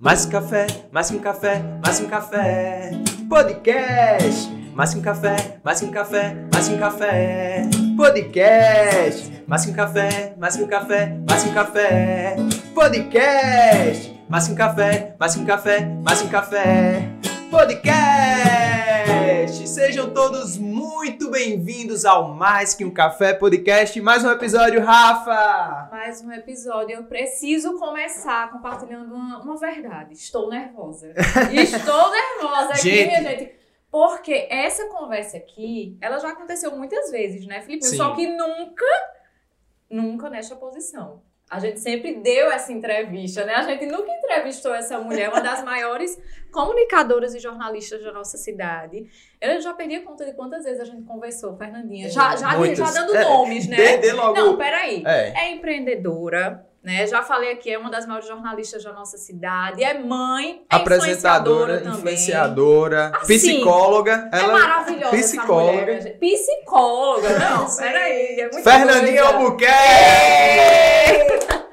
Mais um café, mais um café, mais um café. Podcast. Mais um café, mais um café, mais um café. Podcast. Mais um café, mais um café, mais um café. Podcast. Mais um café, mais um café, mais um café. Podcast. Sejam todos muito bem-vindos ao Mais que um Café Podcast. Mais um episódio, Rafa. Mais um episódio. Eu preciso começar compartilhando uma, uma verdade. Estou nervosa. Estou nervosa aqui, Gente. minha gente. Porque essa conversa aqui, ela já aconteceu muitas vezes, né, Felipe? Sim. Só que nunca, nunca nesta posição. A gente sempre deu essa entrevista, né? A gente nunca entrevistou essa mulher, uma das maiores comunicadoras e jornalistas da nossa cidade. Eu já perdi a conta de quantas vezes a gente conversou, Fernandinha. Já, já, já dando É, nomes, né? Dê, dê logo. Não, peraí. É. É empreendedora, né? Já falei aqui, é uma das maiores jornalistas da nossa cidade. É mãe, é Apresentadora, influenciadora também. influenciadora, Assim, psicóloga. É Ela maravilhosa psicóloga. mulher. Psicóloga, não, peraí. É Fernandinha. Albuquerque!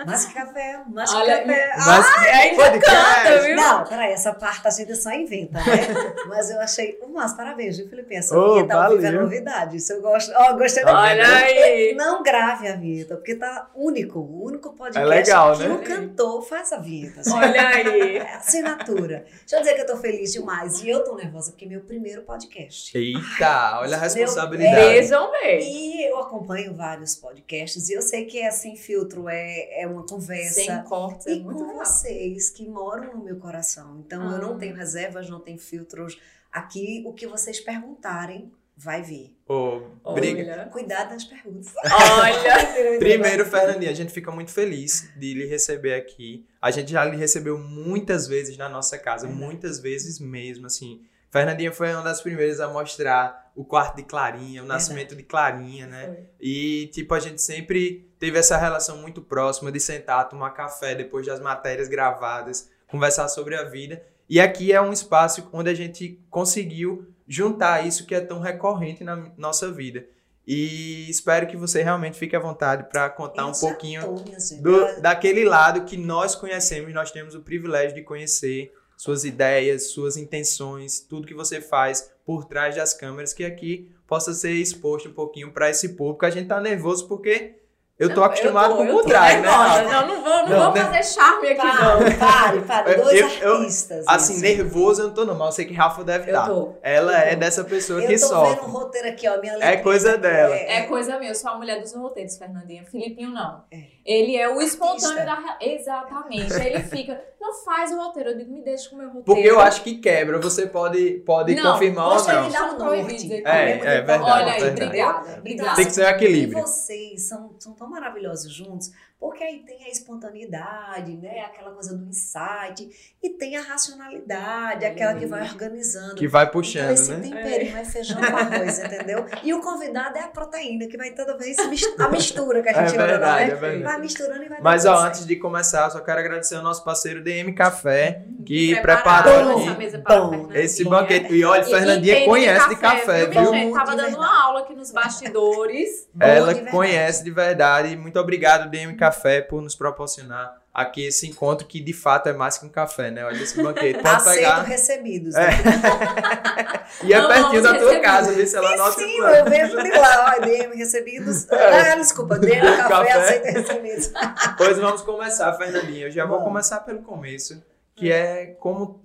Mais café, mais Olha, café. Mas ainda podcast. canta, viu? Não, peraí, essa parte a gente só inventa, né? Mas eu achei um mas parabéns, viu, Felipe? Essa Oh, vinheta ao vivo é novidade. Isso eu gosto. Ó, gostei da Olha aí. Não grave a vinheta, porque tá único. O único podcast É legal, que né? o cantor faz a vinheta. assim. Olha aí. É assinatura. Deixa eu dizer que eu tô feliz demais. E eu tô nervosa, porque é meu primeiro podcast. Eita, olha a Meu- responsabilidade. Vejam bem. E eu acompanho vários podcasts e eu sei que é sem filtro, é, é uma conversa. Sem cortes, é E muito com legal. vocês que moram no meu coração. Então eu Ah. não tenho reservas, não tenho filtros. Aqui o que vocês perguntarem vai vir. Ô, briga. Olha. Cuidado das perguntas. Olha. Primeiro, Fernandinha, a gente fica muito feliz de lhe receber aqui. A gente já lhe recebeu muitas vezes na nossa casa, muitas vezes mesmo, assim. Fernandinha foi uma das primeiras a mostrar o quarto de Clarinha, o nascimento de Clarinha, né? Foi. E, tipo, a gente sempre teve essa relação muito próxima de sentar, tomar café depois das matérias gravadas, conversar sobre a vida. E aqui é um espaço onde a gente conseguiu juntar isso que é tão recorrente na nossa vida. E espero que você realmente fique à vontade para contar Eu um pouquinho tô, do, daquele lado que nós conhecemos, nós temos o privilégio de conhecer suas ideias, suas intenções, tudo que você faz por trás das câmeras, que aqui possa ser exposto um pouquinho para esse público. A gente tá nervoso porque eu tô Não, acostumado eu tô- com o eu tô contrário, né? Rafa? Não, não vou, não, Não, vou né? fazer charme aqui, não. Pare, pare. Eu- Dois eu- artistas. Assim, isso. nervoso eu não tô não, mas eu sei que Rafa deve Eu estar. tô. Ela Eu é tô. dessa pessoa Eu que tô sofre. vendo o roteiro aqui, ó. Minha É letrinha coisa aqui, dela. É coisa minha, eu sou a mulher dos roteiros, Fernandinha. Filipinho não. É. Ele é o espontâneo Artista. da. Exatamente. Ele fica, não faz o roteiro. Eu digo, me deixa com o meu roteiro. Porque eu acho que quebra. Você pode, pode Não, confirmar ou gostaria não. de dar um Proibido norte. É, é de verdade, Olha aí, verdade. obrigada. Então, Obrigada. Tem que ser um equilíbrio. E vocês são, são tão maravilhosos juntos, porque aí tem a espontaneidade, né? Aquela coisa do insight, e tem a racionalidade, aquela que vai organizando. Que vai então, puxando, esse né? temperinho é. feijão com arroz, entendeu? E o convidado é a proteína, que vai toda vez a mistura que a É gente anda, verdade, né? é verdade. Vai misturando e vai Mas ó, certo. antes de começar, eu só quero agradecer ao nosso parceiro DM Café, que Prepararam preparou essa mesa para esse banquete. E olha, E- Fernandinha e conhece de café, viu? viu? Gente, tava De dando uma aula aqui nos bastidores. Ela de conhece de verdade. Muito obrigado, DM Café, por nos proporcionar aqui esse encontro que de fato é mais que um café, né? Olha esse banquete. Pode Aceito pegar. recebidos. É. né? E é Não pertinho da tua casa, vê se ela anota Sim, eu vejo de lá, ó, DM recebidos. Ah, desculpa, DM café, Café. aceito recebidos. Pois vamos começar, Fernandinha. Eu já vou Bom. começar pelo começo, que é como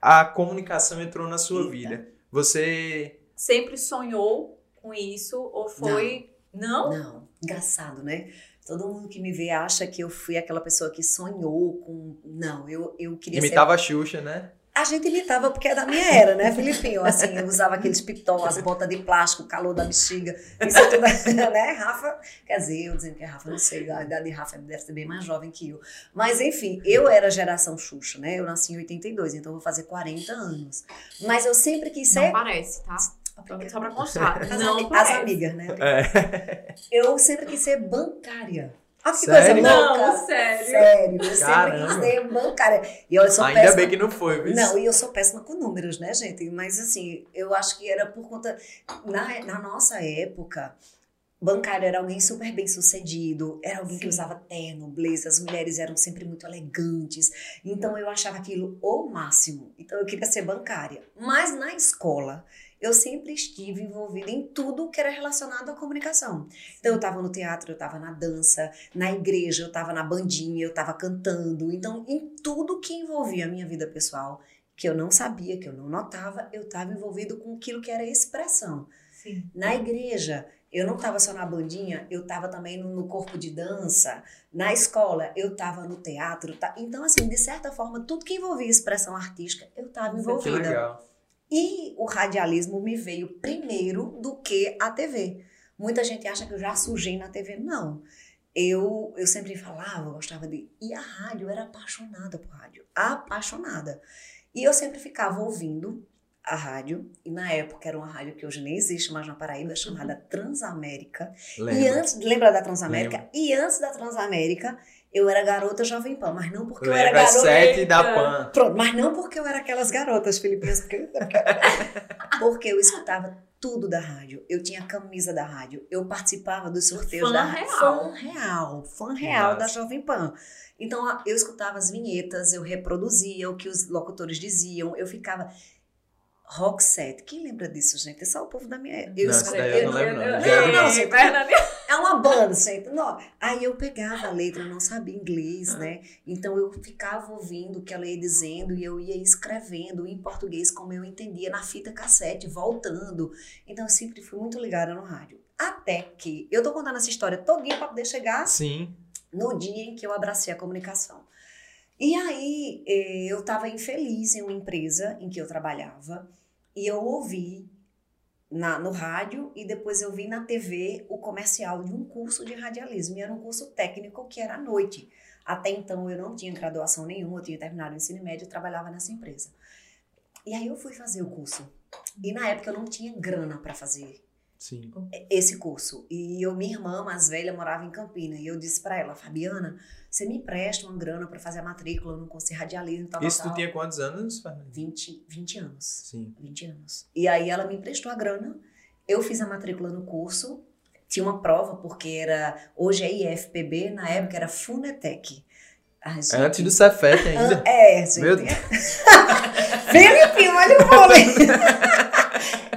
a comunicação entrou na sua Eita. vida. Você Sempre sonhou com isso? Ou foi. Não? Não, engraçado, né? Todo mundo que me vê acha que eu fui aquela pessoa que sonhou com. Não, eu, eu queria imitava a Xuxa, né? ser. A gente imitava porque é da minha era, né, Filipinho? Assim, eu usava aqueles pitó, as botas de plástico, o calor da bexiga. Isso é tudo, né, Rafa? Quer dizer, eu dizendo que é Rafa, não sei, a idade de Rafa deve ser bem mais jovem que eu. Mas, enfim, eu era geração Xuxa, né? Eu nasci em 82, então eu vou fazer 40 anos. Mas eu sempre quis ser. Não parece, tá? Só pra constar. As, Não ami- as parece. amigas, né? É. Eu sempre quis ser bancária. Olha que Sério? coisa louca. Não, sério. Sério, eu sempre Caramba. quis ser bancária. E eu sou Ainda péssima. bem que não foi, viu? Não, e eu sou péssima com números, né, gente? Mas assim, eu acho que era por conta. Na, na nossa época, bancário era alguém super bem sucedido, era alguém que Sim. usava terno, blazer, as mulheres eram sempre muito elegantes. Então eu achava aquilo o máximo. Então eu queria ser bancária. Mas na escola, eu sempre estive envolvida em tudo que era relacionado à comunicação. Então eu estava no teatro, eu estava na dança, na igreja, eu estava na bandinha, eu estava cantando. Então em tudo que envolvia a minha vida pessoal, que eu não sabia, que eu não notava, eu estava envolvido com aquilo que era expressão. Sim. Na igreja, eu não estava só na bandinha, eu estava também no, no corpo de dança. Na escola, eu estava no teatro. tá? Então, assim, de certa forma, tudo que envolvia expressão artística, eu estava Que Que envolvida. legal. E o radialismo me veio primeiro do que a TV. Muita gente acha que eu já surgi na TV. Não. Eu, eu sempre falava, eu gostava de. E a rádio, eu era apaixonada por rádio. Apaixonada. E eu sempre ficava ouvindo a rádio. E na época era uma rádio que hoje nem existe mais na Paraíba, chamada Transamérica. E Lembra. antes, lembra da Transamérica? E antes da Transamérica, eu era garota Jovem Pan, mas não porque eu era Lembra garota. sete da. PAN. Pronto, mas não porque eu era aquelas garotas filipinas, porque, porque eu escutava tudo da rádio. Eu tinha a camisa da rádio, eu participava dos sorteios Fã da real. Fã real, fã real da Massa. Jovem Pan. Então eu escutava as vinhetas, eu reproduzia o que os locutores diziam, eu ficava Rock set. Quem lembra disso, gente? É só o povo da minha. Eu Não, daí eu não lembro, não. Eu- Já vi, não, não. gente, Fernanda, é uma banda, gente. Não. Aí eu pegava a letra, eu não sabia inglês, né? Então eu ficava ouvindo o que ela ia dizendo e eu ia escrevendo em português como eu entendia na fita cassete, voltando. Então eu sempre fui muito ligada no rádio. Até que eu tô contando essa história todinha para poder chegar Sim. no dia em que eu abracei a comunicação. E aí eh, eu estava infeliz em uma empresa em que eu trabalhava e eu ouvi na, no rádio e depois eu vi na TV o comercial de um curso de radialismo. E era um curso técnico que era à noite. Até então eu não tinha graduação nenhuma, eu tinha terminado o ensino médio e trabalhava nessa empresa. E aí eu fui fazer o curso. E na época eu não tinha grana para fazer Sim. esse curso. E eu, minha irmã mais velha morava em Campina. E eu disse para ela, Fabiana, você me empresta uma grana para fazer a matrícula no curso de radialismo e tal, Isso tu tinha quantos anos, Fernanda? 20, 20 anos. Sim. 20 anos. E aí ela me emprestou a grana, eu fiz a matrícula no curso, tinha uma prova, porque era, hoje é IFPB, na época era Funetec. Gente, Antes do Cefet ainda. É, gente. Meu Felipe, olha o vôlei.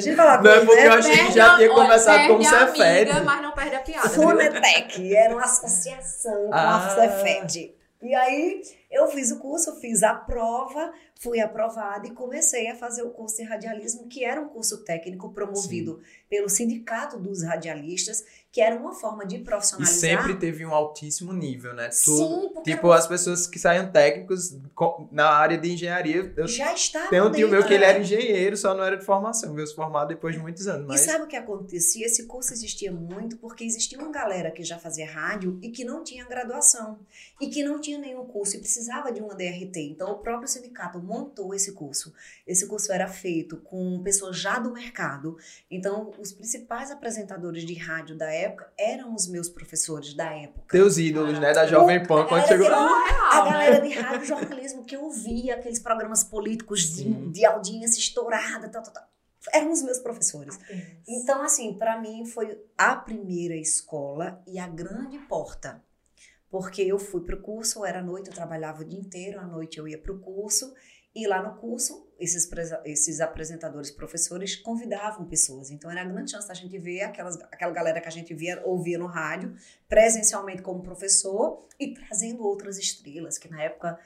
gente, deixa eu falar Não é porque né? eu achei que Perde já tinha começado a Cefet. amiga, mas não perde a piada. Funetec, era uma associação com Ah. a Cefet. E aí eu fiz o curso, fiz a prova, fui aprovada e comecei a fazer o curso de radialismo, que era um curso técnico promovido pelo Sindicato dos Radialistas, que era uma forma de E profissionalizar. sempre teve um altíssimo nível, né? Tu, Sim, porque tipo, as pessoas que saem técnicos co- na área de engenharia. Eu já estava tenho um tio meu que ele era engenheiro, só não era de formação. Veio se formar depois de muitos anos. E Mas sabe o que acontecia? Esse curso existia muito porque existia uma galera que já fazia rádio e que não tinha graduação e que não tinha nenhum curso e precisava de uma DRT. Então o próprio sindicato montou esse curso. Esse curso era feito com pessoas já do mercado. Então os principais apresentadores de rádio da época eram os meus professores da época. teus ídolos, né? Da Jovem Pan, quando chegou. que- A né? galera de rádio jornalismo que eu via, aqueles programas políticos de, de audiência estourada, tal, tal, tal, eram os meus professores. Então, assim, para mim foi a primeira escola e a grande porta. Porque eu fui pro curso, era noite, eu trabalhava o dia inteiro, à noite eu ia pro curso, e lá no curso, esses, esses apresentadores, professores, convidavam pessoas. Então, era a grande chance da gente ver aquelas, aquela galera que a gente via, ouvia no rádio, presencialmente como professor, e trazendo outras estrelas, que na época...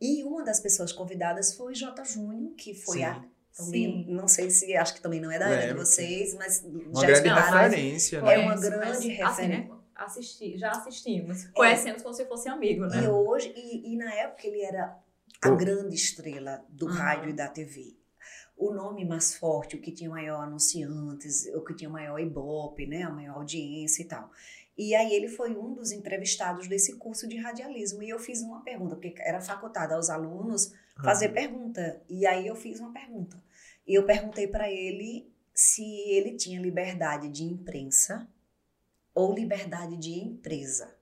E uma das pessoas convidadas foi J. Júnior, que foi Sim. a também, Sim. não sei se, acho que também não é da era de Lembro. vocês, mas Uma já grande escutaram. referência, É né? uma grande mas, referência. Assim, né? Assisti, já assistimos. Conhecemos como se fosse amigo, né? E hoje, e, e na época ele era a Oh. grande estrela do rádio e da TV. O nome mais forte, o que tinha maior anunciantes, o que tinha maior ibope, né, a maior audiência e tal. E aí ele foi um dos entrevistados desse curso de radialismo. E eu fiz uma pergunta, porque era facultado aos alunos fazer pergunta. E aí eu fiz uma pergunta. E eu perguntei para ele se ele tinha liberdade de imprensa ou liberdade de empresa.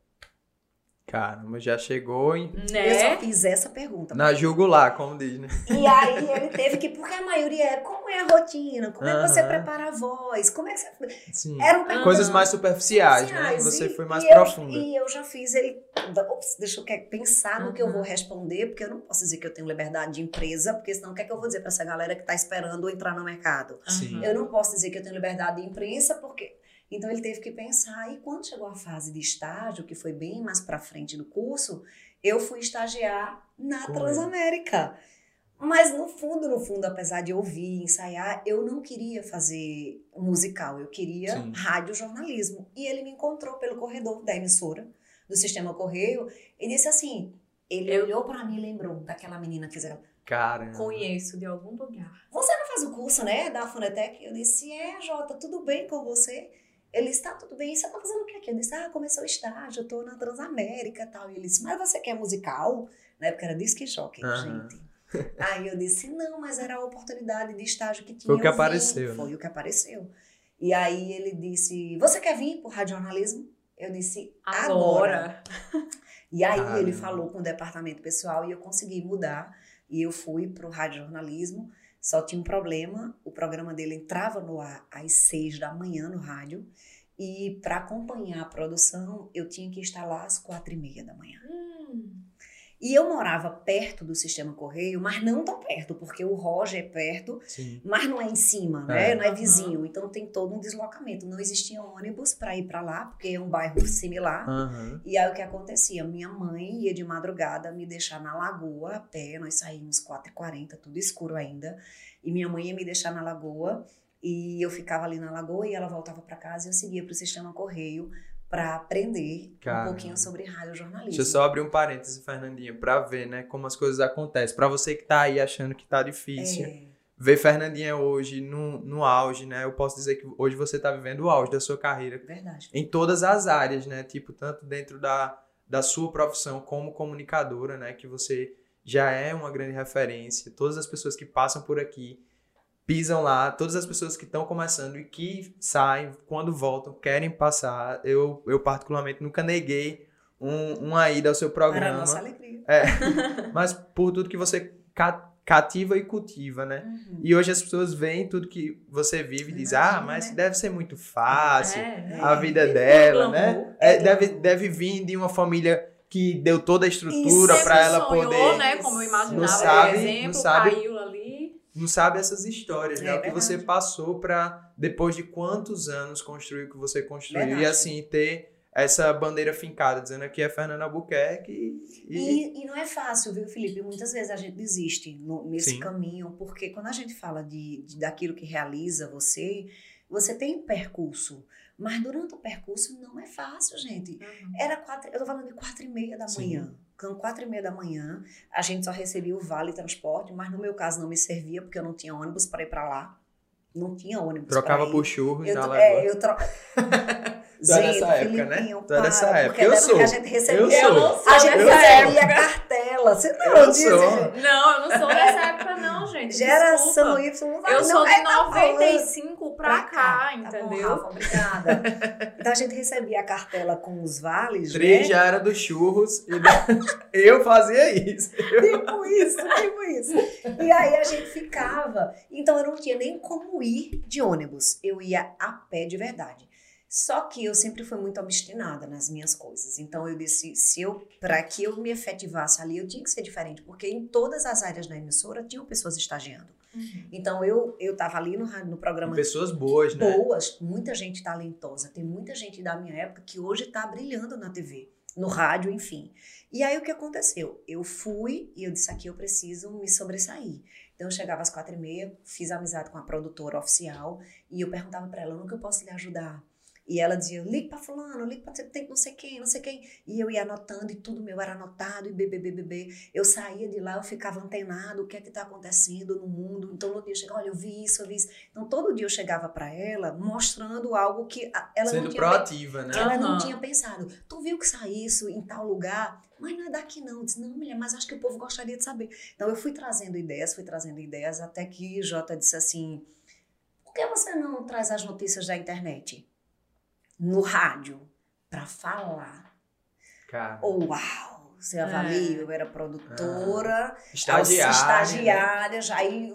Caramba, já chegou em- Eu Né? só fiz essa pergunta. na jugular, como diz, né? E aí ele teve que, porque a maioria é, como é a rotina? Como é que você prepara a voz? Como é que você. Sim. Eram perguntas Coisas mais superficiais, né? superficiais, Você e- foi mais e eu- profunda. E eu já fiz ele. Ops, deixa eu pensar no que eu Uhum. vou responder, porque eu não posso dizer que eu tenho liberdade de empresa, porque senão o que é que eu vou dizer para essa galera que está esperando entrar no mercado? Sim. Eu não posso dizer que eu tenho liberdade de imprensa, porque. Então ele teve que pensar. E quando chegou a fase de estágio, que foi bem mais para frente do curso, eu fui estagiar na Com Transamérica. Mas no fundo, no fundo, apesar de ouvir, ensaiar, eu não queria fazer musical, eu queria Sim. radiojornalismo. E ele me encontrou pelo corredor da emissora, do Sistema Correio, e disse assim: ele Eu- olhou para mim e lembrou daquela menina que fez aquela. Caramba. Conheço de algum lugar. Você não faz o curso, né, da Funetec? Eu disse, é, Jota, tudo bem com você? Ele disse, tá tudo bem, você tá fazendo o que aqui? Eu disse, ah, começou o estágio, eu tô na Transamérica e tal. E ele disse, mas você quer musical? Na época era disque jockey, Aham. gente. Aí eu disse, não, mas era a oportunidade de estágio que tinha. Foi o que vim. apareceu, né? Foi o que apareceu. E aí ele disse, você quer vir pro radiojornalismo? Eu disse, agora. Agora. E aí Caramba. ele falou com o departamento pessoal e eu consegui mudar. E eu fui para o radiojornalismo. Só tinha um problema: o programa dele entrava no ar às seis da manhã no rádio. E para acompanhar a produção, eu tinha que estar lá às quatro e meia da manhã. Hum. E eu morava perto do sistema Correio, mas não tão perto, porque o Roger é perto, Sim. mas não é em cima, né? É. Não é vizinho. Então tem todo um deslocamento. Não existia ônibus para ir para lá, porque é um bairro similar. Aham. E aí o que acontecia? Minha mãe ia de madrugada me deixar na lagoa a pé, nós saímos 4h40, tudo escuro ainda. E minha mãe ia me deixar na lagoa e eu ficava ali na lagoa e ela voltava para casa e eu seguia para o sistema Correio para aprender Caramba. um pouquinho sobre radiojornalismo. Deixa eu só abrir um parêntese, Fernandinha, pra ver, né, como as coisas acontecem. Pra você que tá aí achando que tá difícil, É, ver Fernandinha hoje no, no auge, né? Eu posso dizer que hoje você tá vivendo o auge da sua carreira verdade. em todas as áreas, né? Tipo, tanto dentro da, da sua profissão como comunicadora, né? Que você já é uma grande referência. Todas as pessoas que passam por aqui pisam lá, todas as pessoas que estão começando e que saem, quando voltam, querem passar. Eu, eu particularmente, nunca neguei um, uma ida ao seu Para a programa. nossa alegria. Mas por tudo que você ca- cativa e cultiva, né? Uhum. E hoje as pessoas veem tudo que você vive e dizem, ah, mas né? deve ser muito fácil É, né? a vida Vive dela, né? É, É deve, deve vir de uma família que deu toda a estrutura para Sempre ela sonhou, poder. né? Como eu imaginava, Não sabe- por não exemplo, sabe- caiu ali. Não sabe essas histórias, né? É o que você passou para depois de quantos anos construir o que você construiu Verdade. e assim ter essa bandeira fincada dizendo aqui é Fernanda Albuquerque e, E, e não é fácil, viu, Felipe? Muitas vezes a gente desiste no- nesse Sim. caminho, porque quando a gente fala de, de- daquilo que realiza você, você tem percurso. Mas durante o percurso não é fácil, gente. Era quatro, eu tô falando de quatro e meia da Sim. manhã. Quando quatro e meia da manhã, a gente só recebia o vale transporte, mas no meu caso não me servia, porque eu não tinha ônibus para ir para lá. Não tinha ônibus trocava pra ir. por churros Eu, na é, eu tro... Tu é dessa época, né? Tu é dessa época. porque Eu sou. que a gente recebia. Eu sou. Eu não sou A gente recebia cartela. Você não Eu disse, sou. gente? Não, eu não sou dessa época, gente. Geração Desculpa. Y. não vai, Eu não. sou de É, tá bom, 95 pra, pra cá, Tá bom, entendeu? Rafa, obrigada. Então a gente recebia a cartela com os vales, Três né? já era dos churros e da- eu fazia isso. Tipo isso, tipo isso. E aí a gente ficava. Então eu não tinha nem como ir de ônibus. Eu ia a pé de verdade. Só que eu sempre fui muito obstinada nas minhas coisas. Então eu disse, se eu, para que eu me efetivasse ali, eu tinha que ser diferente, porque em todas as áreas da emissora tinham pessoas estagiando. Uhum. Então eu eu tava ali no, no programa Pessoas boas, né? boas, muita gente talentosa. Tem muita gente da minha época que hoje está brilhando na TV, no rádio, enfim. E aí o que aconteceu? Eu fui e eu disse aqui eu preciso me sobressair. Então eu chegava às quatro e meia, fiz amizade com a produtora oficial e eu perguntava para ela, no que eu posso lhe ajudar? E ela dizia, ligue para fulano, ligue para tem não sei quem, não sei quem. E eu ia anotando e tudo meu era anotado e bebê, bebê, bebê. Eu saía de lá, eu ficava antenado, o que é que está acontecendo no mundo. Então no dia eu chegava, olha, eu vi isso, eu vi isso. Então todo dia eu chegava para ela mostrando algo que ela não Sendo tinha proativa, né? ela não tinha pensado. Tu viu que saiu isso em tal lugar? Mas não é daqui não. Eu disse, não, mulher, mas acho que o povo gostaria de saber. Então eu fui trazendo ideias, fui trazendo ideias, até que Jota disse assim, por que você não traz as notícias da internet? No rádio, para falar. Cara. Oh, uau! você avalia, É. eu era produtora, Estagiária. estagiária, já aí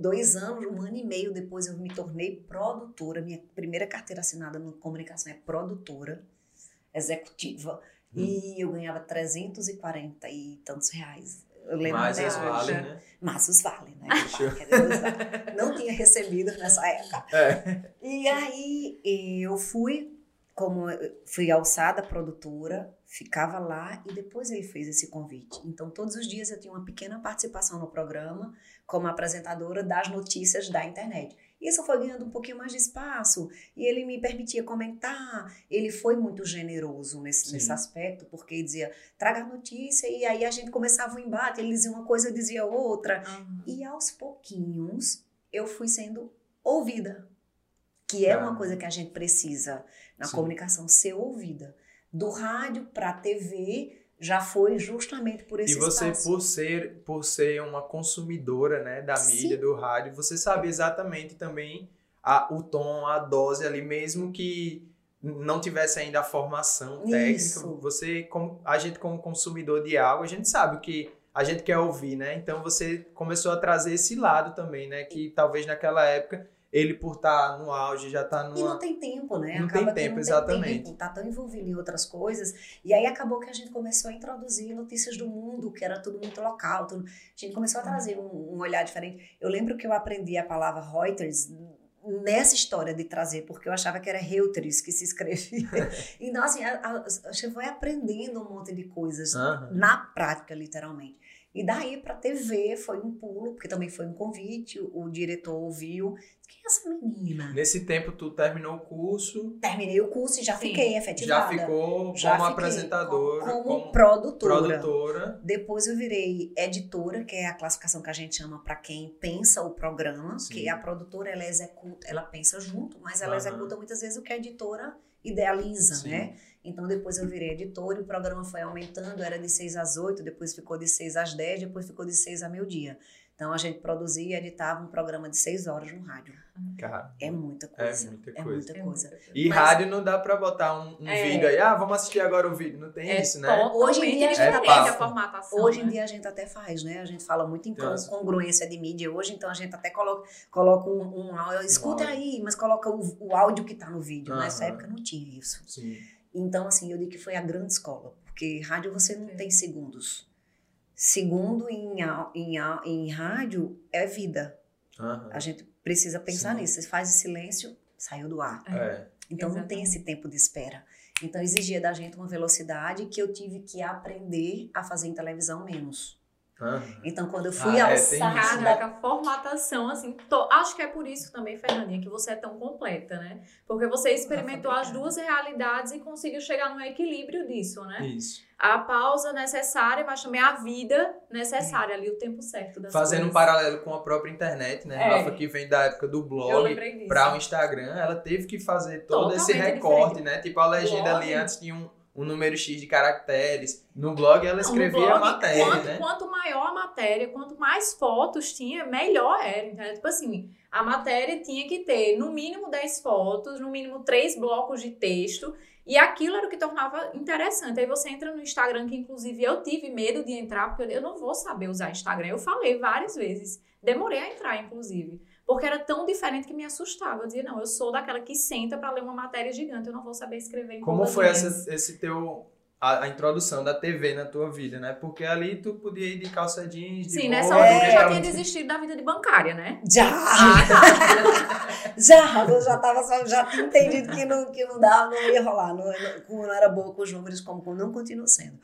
dois anos, um ano e meio depois eu me tornei produtora. Minha primeira carteira assinada no comunicação é produtora executiva. Hum. E eu ganhava 340 e tantos reais. Eu lembro Mas até os vale, né? Mas os vale, né? Não tinha recebido nessa época. É. E aí eu fui, como fui alçada produtora, ficava lá e depois ele fez esse convite. Então todos os dias eu tinha uma pequena participação no programa como apresentadora das notícias da internet. Isso foi ganhando um pouquinho mais de espaço e ele me permitia comentar. Ele foi muito generoso nesse, Sim. nesse aspecto, porque dizia, traga a notícia, e aí a gente começava o embate, ele dizia uma coisa, eu dizia outra. Aham. E aos pouquinhos eu fui sendo ouvida, que é Ah. uma coisa que a gente precisa na Sim. comunicação ser ouvida. Do rádio para a TV já foi justamente por esse E você, espaço. por ser, por ser uma consumidora né, da Sim. mídia, do rádio, você sabe exatamente também a, o tom, a dose ali, mesmo que não tivesse ainda a formação técnica. Isso. Você, como, a gente como consumidor de algo, a gente sabe o que a gente quer ouvir, né? Então você começou a trazer esse lado também, né? Que talvez naquela época ele por estar no auge já tá E numa não tem tempo, né? Não Acaba tem tempo, não exatamente. Tem tempo, tá tão envolvido em outras coisas. E aí acabou que a gente começou a introduzir notícias do mundo, que era tudo muito local. Tudo... A gente começou a trazer um, um olhar diferente. Eu lembro que eu aprendi a palavra Reuters nessa história de trazer, porque eu achava que era Reuters que se escrevia. então, assim, a, a, a gente foi aprendendo um monte de coisas Aham. na prática, literalmente. E daí para TV foi um pulo, porque também foi um convite, o, o diretor ouviu. Quem é essa menina? Nesse tempo tu terminou o curso, Terminei o curso e já Sim. fiquei já efetivada. ficou Já como apresentadora, como, como, como produtora. produtora. Depois eu virei editora, que é a classificação que a gente chama para quem pensa o programa, Sim. que a produtora ela executa, ela pensa junto, mas ela Aham. executa muitas vezes o que a editora idealiza, Sim. né? Então depois eu virei editora e o programa foi aumentando, era de 6 às 8, depois ficou de 6 às 10, depois ficou de 6 a meio-dia. Então a gente produzia e editava um programa de 6 horas no rádio. Cara, É muita é coisa. muita É coisa. muita É coisa. muita coisa. E Mas- rádio não dá pra botar um, um É. vídeo aí, ah, vamos assistir agora o vídeo. Não tem É isso, né? Hoje em dia a gente diferente tá- a formatação. Hoje em né? dia a gente até faz, né? A gente fala muito em Então, con- congruência de mídia hoje, então a gente até coloca, coloca um, um áudio, escuta aí, mas coloca o, o áudio que tá no vídeo. Nessa Aham. época não tinha isso. Sim. Então, assim, eu digo que foi a grande escola, porque rádio você não Sim. tem segundos. Segundo em, em, em rádio é vida. Aham. A gente precisa pensar Sim. nisso. Você faz o silêncio, saiu do ar. É. Então não tem Exatamente. esse tempo de espera. Então exigia da gente uma velocidade que eu tive que aprender a fazer em televisão menos. Aham. Então quando eu fui Ah, é, ao tem site isso. da Caraca, formatação, assim, to- acho que é por isso também, Fernandinha, que você é tão completa, né? Porque você experimentou as duas realidades e conseguiu chegar num equilíbrio disso, né? Isso. A pausa necessária, mas também a vida necessária ali, o tempo certo das Fazendo um coisas. paralelo com a própria internet, né? É. Rafa, que vem da época do blog para o Instagram, ela teve que fazer todo esse Totalmente recorte, diferente. né? Tipo, a legenda Blog. ali antes tinha um, um número X de caracteres. No blog ela escrevia blog, a matéria, quanto, né? Quanto maior a matéria, quanto mais fotos tinha, melhor era, entendeu? Tipo assim, a matéria tinha que ter no mínimo 10 fotos, no mínimo 3 blocos de texto, e aquilo era o que tornava interessante. Aí você entra no Instagram, que inclusive eu tive medo de entrar, porque eu não vou saber usar Instagram. Eu falei várias vezes. Demorei a entrar, inclusive. Porque era tão diferente que me assustava. Eu dizia, não, eu sou daquela que senta pra ler uma matéria gigante, eu não vou saber escrever em Como foi essa, esse teu a, a introdução da TV na tua vida, né? Porque ali tu podia ir de calça jeans, de Sim, boa, nessa hora eu já tinha desistido da vida de bancária, né? Já! Ah, tá. Já, eu já tava só, já tinha entendido que não, que não dava, não ia rolar. Não, não, como não era boa com os números, como, como não continuo sendo.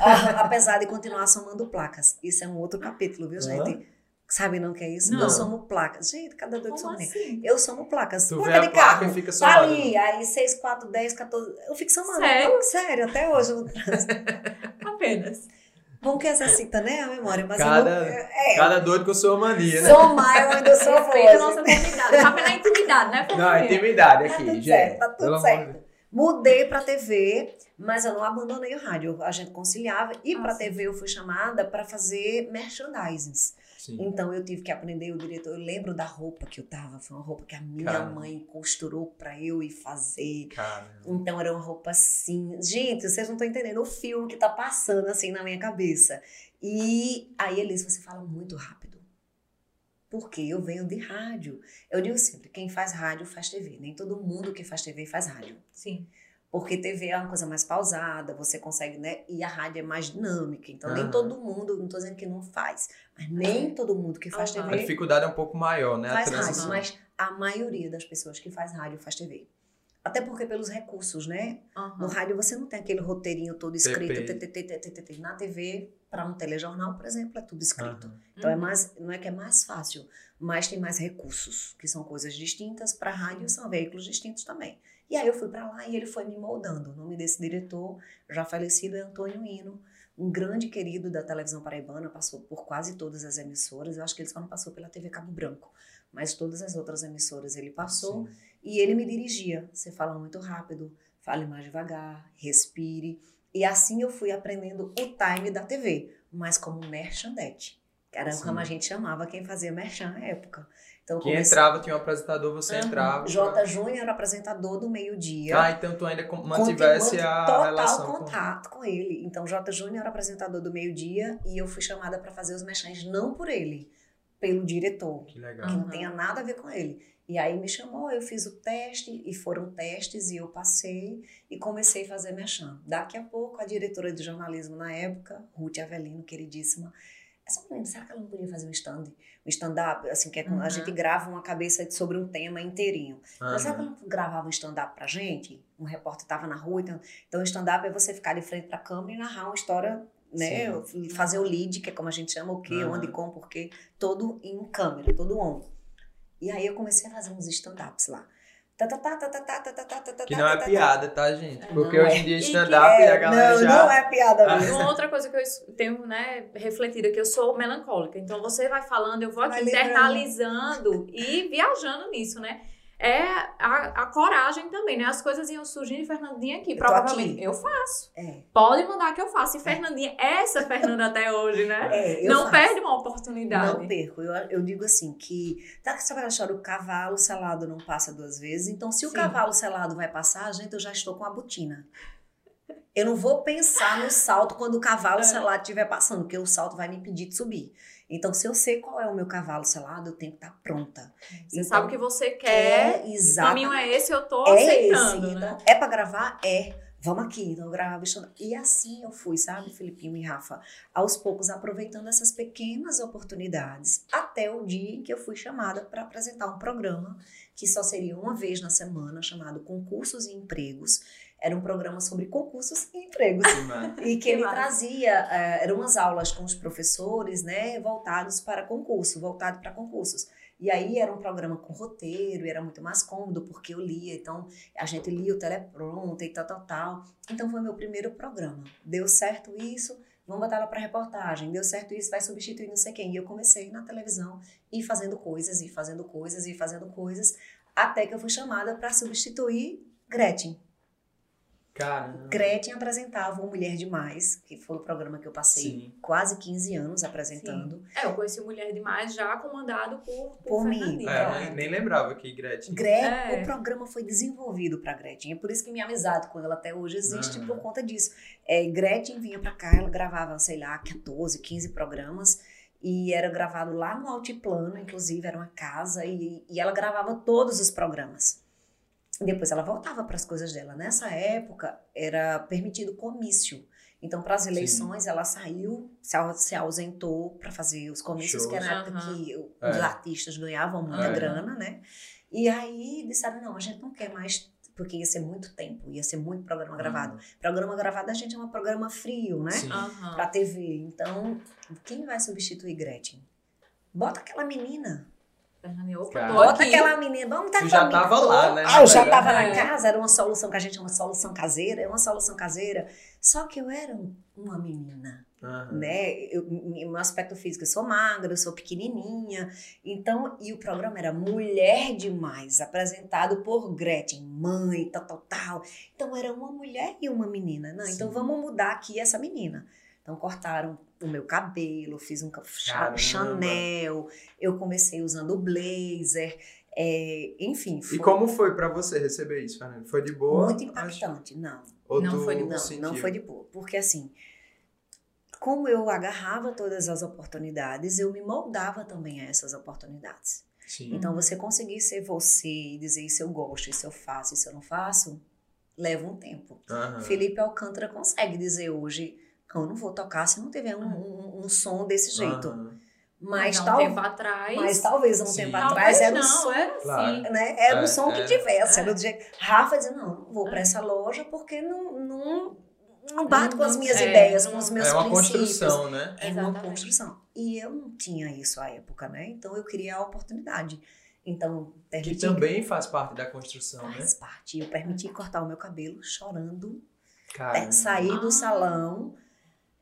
Ah, apesar de continuar somando placas. Isso é um outro capítulo, viu, gente? Sabe não que é isso? Não. Eu somo placas. Gente, cada doido soma. assim? Eu somo placas. Tu placa vê a de placa carro. e fica Tá somando. ali, aí 6, 4, 10, 14. Eu fico somando. Sério? Sério, até hoje. eu- Apenas. Bom que exercita, né, a memória. Mas Cada- eu não, é, Cada doido com sua mania, né? somar eu ainda sou Respeita a voz. nossa intimidade. Sabe na intimidade, né, Não, Fernandinha? intimidade Tá aqui, tudo gente. certo, tá tudo amor certo. Mudei para TV, mas eu não abandonei o rádio. A gente conciliava. E Ah, para sim. TV eu fui chamada para fazer merchandising. Sim. Então eu tive que aprender o diretor. Eu lembro da roupa que eu tava. Foi uma roupa que a minha Caramba. mãe costurou para eu ir fazer. Cara. Então era uma roupa assim. Gente, vocês não estão entendendo o filme que tá passando assim na minha cabeça. E aí, Elise, você fala muito rápido. Porque eu venho de rádio. Eu digo sempre: quem faz rádio faz TV. Nem todo mundo que faz TV faz rádio. Sim. Porque TV é uma coisa mais pausada, você consegue, né? E a rádio é mais dinâmica. Então, nem Aham. todo mundo, não tô dizendo que não faz, mas nem todo mundo que faz. A TV dificuldade é um pouco maior, né? A faz rádio. transição. Mas a maioria das pessoas que faz rádio faz TV. Até porque pelos recursos, né? Aham. No rádio você não tem aquele roteirinho todo escrito. TP. TTT, TTT. Na TV, para um telejornal, por exemplo, é tudo escrito. Então é Uhum. mais, não é que é mais fácil, mas tem mais recursos, que são coisas distintas. Para rádio são veículos distintos também. E aí eu fui para lá e ele foi me moldando. O nome desse diretor, já falecido, é Antônio Hino, um grande querido da televisão paraibana, passou por quase todas as emissoras. Eu acho que ele só não passou pela TV Cabo Branco, mas todas as outras emissoras ele passou. Sim. E ele me dirigia. Você fala muito rápido, fale mais devagar, respire. E assim eu fui aprendendo o time da TV, mas como merchandete. Que era Sim. como a gente chamava quem fazia merchan na época. Então, Quem comecei- entrava tinha um apresentador, você Aham. entrava. J. Júnior era o apresentador do meio-dia. Ah, então tu ainda com- mantivesse a total relação com... contato com... ele. Então, J. Júnior era apresentador do meio-dia e eu fui chamada para fazer os merchans não por ele, pelo diretor Que legal. que não Uhum. tenha nada a ver com ele. E aí me chamou, eu fiz o teste, e foram testes, e eu passei, e comecei a fazer merchan. Daqui a pouco, a diretora de jornalismo na época, Ruth Avelino, queridíssima, essa menina, será que ela não podia fazer um stand? Stand-up, assim, que é Uhum. a gente grava uma cabeça sobre um tema inteirinho. Mas será que Aham. ela não gravava um stand-up pra gente? Um repórter estava na rua, então, então stand-up é você ficar de frente pra câmera e narrar uma história, né? Fazer o lead, que é como a gente chama, o quê, Aham. onde, como, porquê, todo em câmera, todo on. E aí eu comecei a fazer uns stand-ups lá. Que não é piada, tá, gente? Porque hoje em dia stand-up é, a galera não. Não, é piada mesmo. Uma outra coisa que eu tenho, né, refletida, que eu sou melancólica. Então, você vai falando, eu vou aqui internalizando e viajando nisso, né? É a, a coragem também, né? As coisas iam surgindo e Fernandinha aqui. tô Provavelmente aqui. eu faço. É, Pode mandar que eu faço. E Fernandinha, essa Fernanda até hoje, né? é, eu Não faço. perde uma oportunidade. Não perco. Eu, eu digo assim que. Tá que você vai achar o cavalo selado não passa duas vezes. Então, se o Sim. cavalo selado vai passar, gente, eu já estou com a botina. Eu não vou pensar no salto quando o cavalo É. selado estiver passando, porque o salto vai me impedir de subir. Então, se eu sei qual é o meu cavalo selado, eu tenho que estar pronta. Você Então, sabe o que você quer. É, O exato. caminho é esse, eu tô É aceitando, esse. né? Então, é pra gravar? É. Vamos aqui. Então, eu gravava E assim eu fui, sabe, Felipinho e Rafa? Aos poucos, aproveitando essas pequenas oportunidades, até o dia em que eu fui chamada para apresentar um programa que só seria uma vez na semana, chamado Concursos e Empregos. Era um programa sobre concursos e empregos. E que Que ele massa. trazia, eh, eram umas aulas com os professores, né, voltados para concurso, voltado para concursos. E aí era um programa com roteiro, e era muito mais cômodo, porque eu lia, então a gente lia o teleprompter e tal, tal, tal. Então foi meu primeiro programa. Deu certo isso, vamos botar ela para reportagem. Deu certo isso, vai substituir não sei quem. E eu comecei na televisão, e fazendo coisas, e fazendo coisas, e fazendo coisas, até que eu fui chamada para substituir Gretchen. Caramba. Gretchen apresentava o Mulher Demais, que foi o programa que eu passei Sim. quase 15 anos apresentando. É, eu conheci Mulher Demais já comandado por, por, Por mim. É, nem, nem lembrava que Gretchen... Gre É. O programa foi desenvolvido para Gretchen. É por isso que minha amizade com ela até hoje existe Aham. por conta disso. É, Gretchen vinha para cá, ela gravava, sei lá, 14, 15 programas. E era gravado lá no Altiplano, inclusive, era uma casa. E, e ela gravava todos os programas. Depois ela voltava para as coisas dela. Nessa época, era permitido comício. Então, para as eleições, ela saiu, se au- se ausentou para fazer os comícios, que era na época Aham. que o- É. os artistas ganhavam muita É. grana, né? E aí disseram: não, a gente não quer mais, porque ia ser muito tempo, ia ser muito programa gravado. Programa gravado, a gente é um programa frio, né? Sim. Aham. Pra TV. Então, quem vai substituir Gretchen? Bota aquela menina. Opa, Bota aquela menina, vamos tá Tu já tava lá, né? Ah, eu já na tava verdade. na É. casa, era uma solução que a gente chama solução caseira, é uma solução caseira. Só que eu era um- uma menina, Aham. né? Eu, meu aspecto físico, eu sou magra, eu sou pequenininha. Então, e o programa era Mulher Demais, apresentado por Gretchen, mãe, tal, tal, tal. Então, era uma mulher e uma menina. Não, então Sim. vamos mudar aqui essa menina. Então, cortaram o meu cabelo, fiz um Caramba. Chanel, eu comecei usando blazer, é, enfim. E foi como foi pra você receber isso, Fernando? Foi de boa? Muito impactante, não. Ou Não foi de Não, sentiu? não foi de boa. Porque assim, como eu agarrava todas as oportunidades, eu me moldava também a essas oportunidades. Sim. Então, você conseguir ser você e dizer isso eu gosto, isso eu faço, isso eu não faço, leva um tempo. Aham. Felipe Alcântara consegue dizer hoje, não, eu não vou tocar se não tiver um, um- um som desse jeito. Aham. Mas, um tal, tempo atrás. mas talvez um Sim. tempo talvez atrás era um não, som era assim. Claro. né? Era É, o som que é. tivesse. É. Era do jeito. Rafa dizia, não, não vou para É. essa loja porque não, não, não bate com as minhas é, ideias, não- com os meus É uma princípios. construção, né? É uma Exatamente. construção. E eu não tinha isso à época, né? Então eu queria a oportunidade. Então, Que permiti. também faz parte da construção, né? faz parte. Eu permiti cortar o meu cabelo chorando, Cara, é, sair do Ah. salão.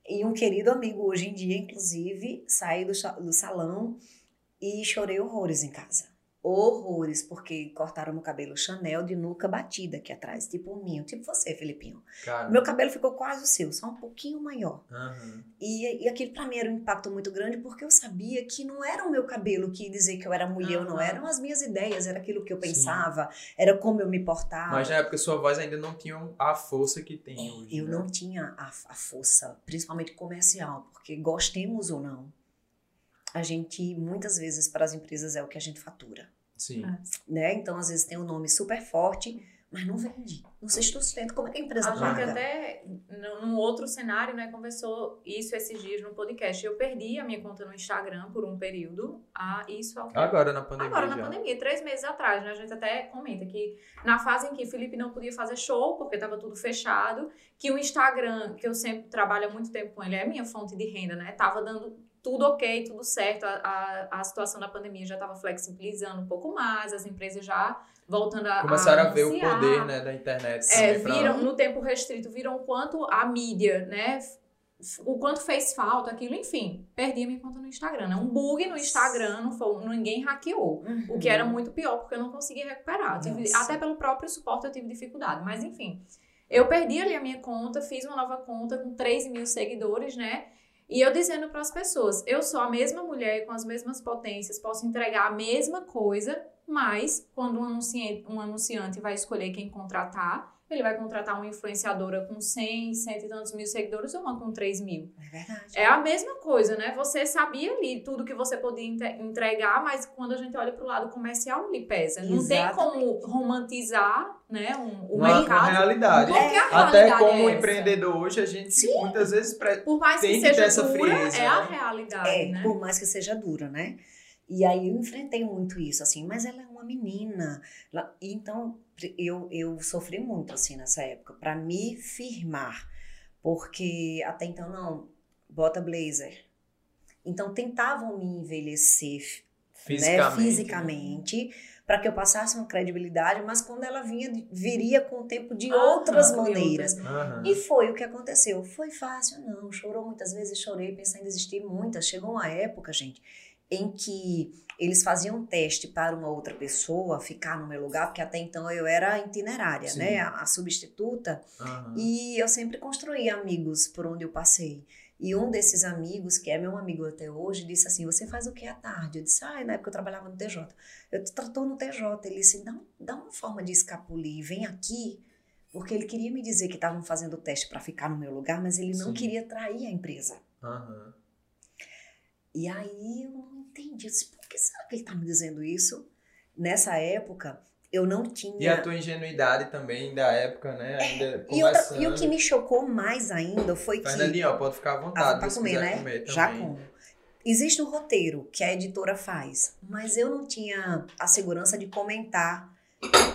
E um querido amigo, hoje em dia, inclusive, saí do, do salão e chorei horrores em casa. Horrores, porque cortaram meu cabelo Chanel de nuca batida aqui atrás, tipo o minho, tipo você, Felipinho. cara. Meu cabelo ficou quase o seu, só um pouquinho maior. Aham. E, e aquilo pra mim era um impacto muito grande, porque eu sabia que não era o meu cabelo que ia dizer que eu era mulher ou não, eram as minhas ideias, era aquilo que eu Sim. pensava, era como eu me portava. Mas na época sua voz ainda não tinha a força que tem hoje. Eu né? não tinha a, a força, principalmente comercial, porque gostemos ou não, a gente, muitas vezes, para as empresas é o que a gente fatura, Sim. É. né? Então, às vezes, tem um nome super forte, mas não vende, não se sustenta. Como é que a empresa A gente paga? até, no- num outro cenário, né, conversou isso esses dias no podcast. Eu perdi a minha conta no Instagram por um período. Ah, isso ao quê? Agora na pandemia Agora, na já. pandemia, três meses atrás, né? A gente até comenta que na fase em que Felipe não podia fazer show, porque estava tudo fechado, que o Instagram, que eu sempre trabalho há muito tempo com ele, é minha fonte de renda, né? Tava dando tudo ok, tudo certo. A, a, a situação da pandemia já estava flexibilizando um pouco mais, as empresas já voltando a. Começaram a, ver o poder né, da internet. É, também pra- viram, no tempo restrito, viram o quanto a mídia, né? O quanto fez falta aquilo, enfim. Perdi a minha conta no Instagram. né? Um bug no Instagram, não foi, ninguém hackeou. O que era muito pior, porque eu não conseguia recuperar. Tive- até pelo próprio suporte eu tive dificuldade. Mas enfim, eu perdi ali a minha conta, fiz uma nova conta com 3 mil seguidores, né? E eu dizendo para as pessoas, eu sou a mesma mulher com as mesmas potências, posso entregar a mesma coisa, mas quando um anunciante, um anunciante vai escolher quem contratar, ele vai contratar uma influenciadora com 100, cento e tantos mil seguidores ou uma com 3 mil. É verdade. É a mesma coisa, né? Você sabia ali tudo que você podia entregar, mas quando a gente olha para o lado comercial, ele pesa. Não tem como romantizar né, um, o uma, uma mercado. realidade. Porque a Até realidade como é empreendedor hoje, a gente Sim. muitas vezes. Pre... Por mais Tem que que ter seja essa dura, frieza, é a né? realidade, É, né? por mais que seja dura, né? E aí eu enfrentei muito isso, assim, mas ela é uma menina. Então, eu, eu sofri muito, assim, nessa época, para me firmar. Porque até então, não, bota blazer. Então, tentavam me envelhecer Fisicamente. né, fisicamente para que eu passasse uma credibilidade, mas quando ela vinha, viria com o tempo de outras Aham, de maneiras. outras Aham. E foi o que aconteceu. Foi fácil, não. Chorou muitas vezes, chorei, pensei em desistir muitas. Chegou uma época, gente, em que eles faziam um teste para uma outra pessoa ficar no meu lugar, porque até então eu era itinerária, Sim. né? A, a substituta. Aham. E eu sempre construí amigos por onde eu passei. E um desses amigos, que é meu amigo até hoje, disse assim: Você faz o que à tarde? Eu disse: Ah, na época eu trabalhava no TJ. Eu tratou no TJ. Ele disse: dá, dá uma forma de escapulir, vem aqui. Porque ele queria me dizer que estavam fazendo o teste para ficar no meu lugar, mas ele não Sim. queria trair a empresa. Aham. E aí eu não entendi. Disse, Por que será que ele está me dizendo isso? Nessa época, eu não tinha. E a tua ingenuidade também da época, né? Ainda E, outra- e o que me chocou mais ainda foi que. Fernandinho, ó, pode ficar à vontade. Ah, se comer, né? comer também. Já como. Existe um roteiro que a editora faz, mas eu não tinha a segurança de comentar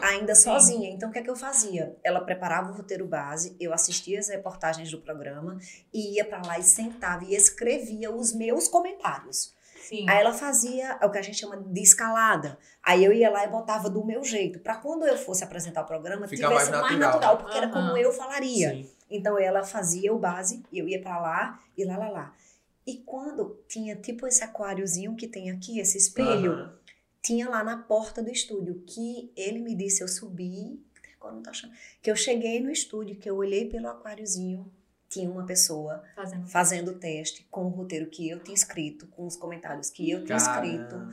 ainda Sim. sozinha. Então, o que é que eu fazia? Ela preparava o roteiro base, eu assistia as reportagens do programa e ia pra lá e sentava e escrevia os meus comentários. Sim. Aí ela fazia o que a gente chama de escalada. Aí eu ia lá e botava do meu jeito, para quando eu fosse apresentar o programa, Fica tivesse mais mais natural. natural, porque era Aham. como eu falaria. Sim. Então ela fazia o base, e eu ia pra lá e lá, lá, lá. E quando tinha tipo esse aquáriozinho que tem aqui, esse espelho, Aham. Tinha lá na porta do estúdio, que ele me disse, eu subi, agora não achando, que eu cheguei no estúdio, que eu olhei pelo aquáriozinho, tinha uma pessoa Fazendo. fazendo o teste com o roteiro que eu tinha escrito, com os comentários que eu tinha escrito. Caramba.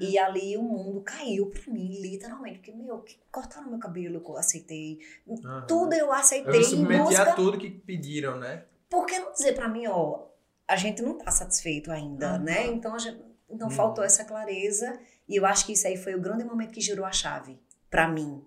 E ali o mundo caiu pra mim, literalmente. Porque, meu, que cortaram meu cabelo, eu aceitei. Aham. Tudo eu aceitei Eu em submeti busca. a tudo que pediram, né? Por que não dizer pra mim, ó, a gente não tá satisfeito ainda, Aham. né? Então, a gente, então Uhum. faltou essa clareza. E eu acho que isso aí foi o grande momento que girou a chave pra mim.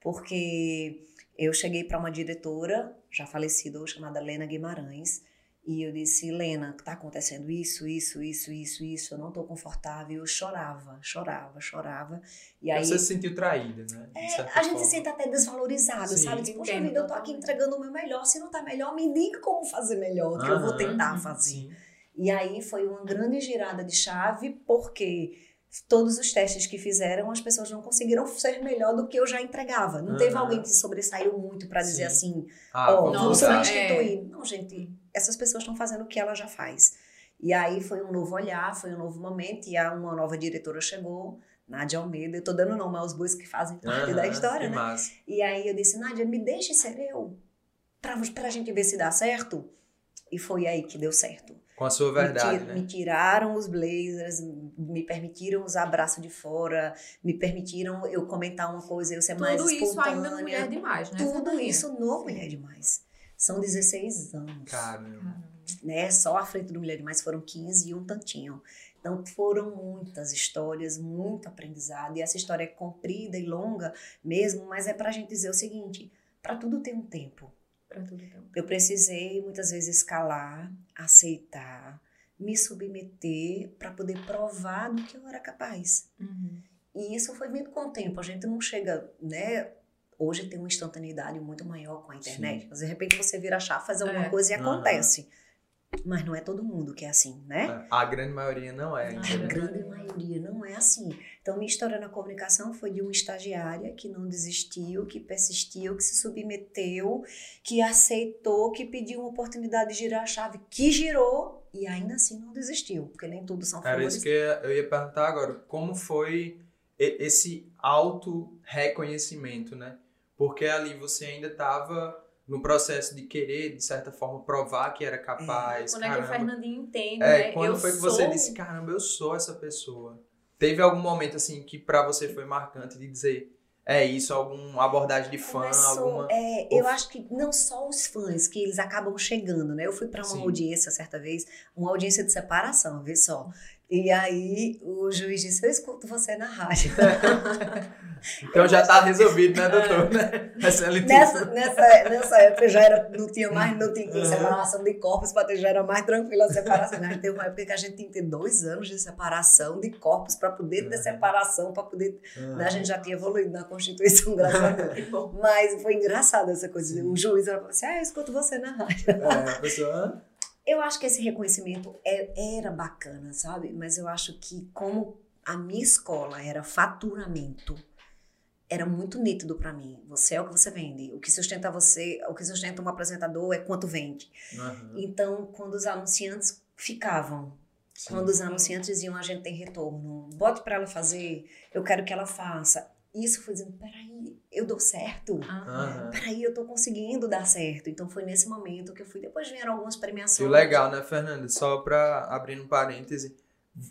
Porque eu cheguei pra uma diretora, já falecida, chamada Lena Guimarães, e eu disse, Lena, tá acontecendo isso, isso, isso, isso, isso, eu não tô confortável. Eu chorava, chorava, chorava. E aí... Você se sentiu traída, né? É, a gente forma. se sente até desvalorizado, Sim. sabe? Tipo, poxa vida, eu tô aqui entregando o meu melhor. Se não tá melhor, me diga como fazer melhor, que eu vou tentar fazer. Sim. E aí foi uma grande girada de chave, porque todos os testes que fizeram, as pessoas não conseguiram ser melhor do que eu já entregava. Não teve Aham. alguém que sobressaiu muito pra dizer Sim. assim, Ah, ó, vamos substituir. Não, gente, essas pessoas estão fazendo o que ela já faz. E aí foi um novo olhar, foi um novo momento, e a uma nova diretora chegou, Nádia Almeida. Eu tô dando nome aos bois que fazem parte da Aham, história, né? massa. E aí eu disse, Nádia, me deixe ser eu, pra, pra gente ver se dá certo. E foi aí que deu certo. Com a sua Me verdade, ti- né? Me tiraram os blazers, me permitiram usar braço de fora, me permitiram eu comentar uma coisa, eu ser mais Tudo isso espontânea. ainda no Mulher Demais, né? Tudo isso no Mulher Demais. São 16 anos. Caramba. Né? Só à frente do Mulher Demais foram 15 e um tantinho. Então foram muitas histórias, muito aprendizado. E essa história é comprida e longa mesmo, mas é pra gente dizer o seguinte: para tudo tem um tempo. Pra tudo então. Eu precisei muitas vezes escalar, aceitar, me submeter para poder provar do que eu era capaz. Uhum. E isso foi vindo com o tempo. A gente não chega, né? Hoje tem uma instantaneidade muito maior com a internet. Mas de repente você vira a chave, faz alguma É. coisa e Aham. acontece. Mas não é todo mundo que é assim, né? A grande maioria não é. A grande maioria não é assim. Então, minha história na comunicação foi de uma estagiária que não desistiu, que persistiu, que se submeteu, que aceitou, que pediu uma oportunidade de girar a chave, que girou e ainda assim não desistiu, porque nem tudo são Era flores. isso que eu ia, perguntar agora. Como foi esse auto-reconhecimento, né? Porque ali você ainda estava no processo de querer, de certa forma, provar que era capaz. Quando é que o caramba. Fernandinho entende, É, né? quando eu foi que sou... você disse, caramba, eu sou essa pessoa? Teve algum momento, assim, que pra você foi marcante de dizer, é isso, alguma abordagem de fã, Começou, alguma... é, eu acho que não só os fãs, que eles acabam chegando, né? Eu fui para uma Sim. audiência certa vez, uma audiência de separação, vê só. E aí o juiz disse: Eu escuto você na rádio. Então já tá resolvido, né, doutor? É nessa, nessa, nessa época já era, não tinha mais, não tinha Uhum. separação de corpos, para ter já era mais tranquila a separação. Né? Teve uma época que a gente tinha que ter dois anos de separação de corpos para poder ter separação, para poder. Uhum. né? A gente já tinha evoluído na Constituição, graças a Deus. Mas foi engraçado essa coisa. O juiz falou assim: Ah, eu escuto você na rádio. É, pessoa... Eu acho que esse reconhecimento é- era bacana, sabe? Mas eu acho que como a minha escola era faturamento, era muito nítido pra mim. Você é o que você vende. O que sustenta você, o que sustenta um apresentador é quanto vende. Uhum. Então, quando os anunciantes ficavam, Sim. quando os anunciantes diziam a gente tem retorno, bote pra ela fazer, eu quero que ela faça. Isso foi dizendo, peraí, eu dou certo. Aham. Aham. Peraí, eu tô conseguindo dar certo. Então foi nesse momento que eu fui. Depois vieram algumas premiações. o legal, né, Fernanda? Só pra abrir um parêntese,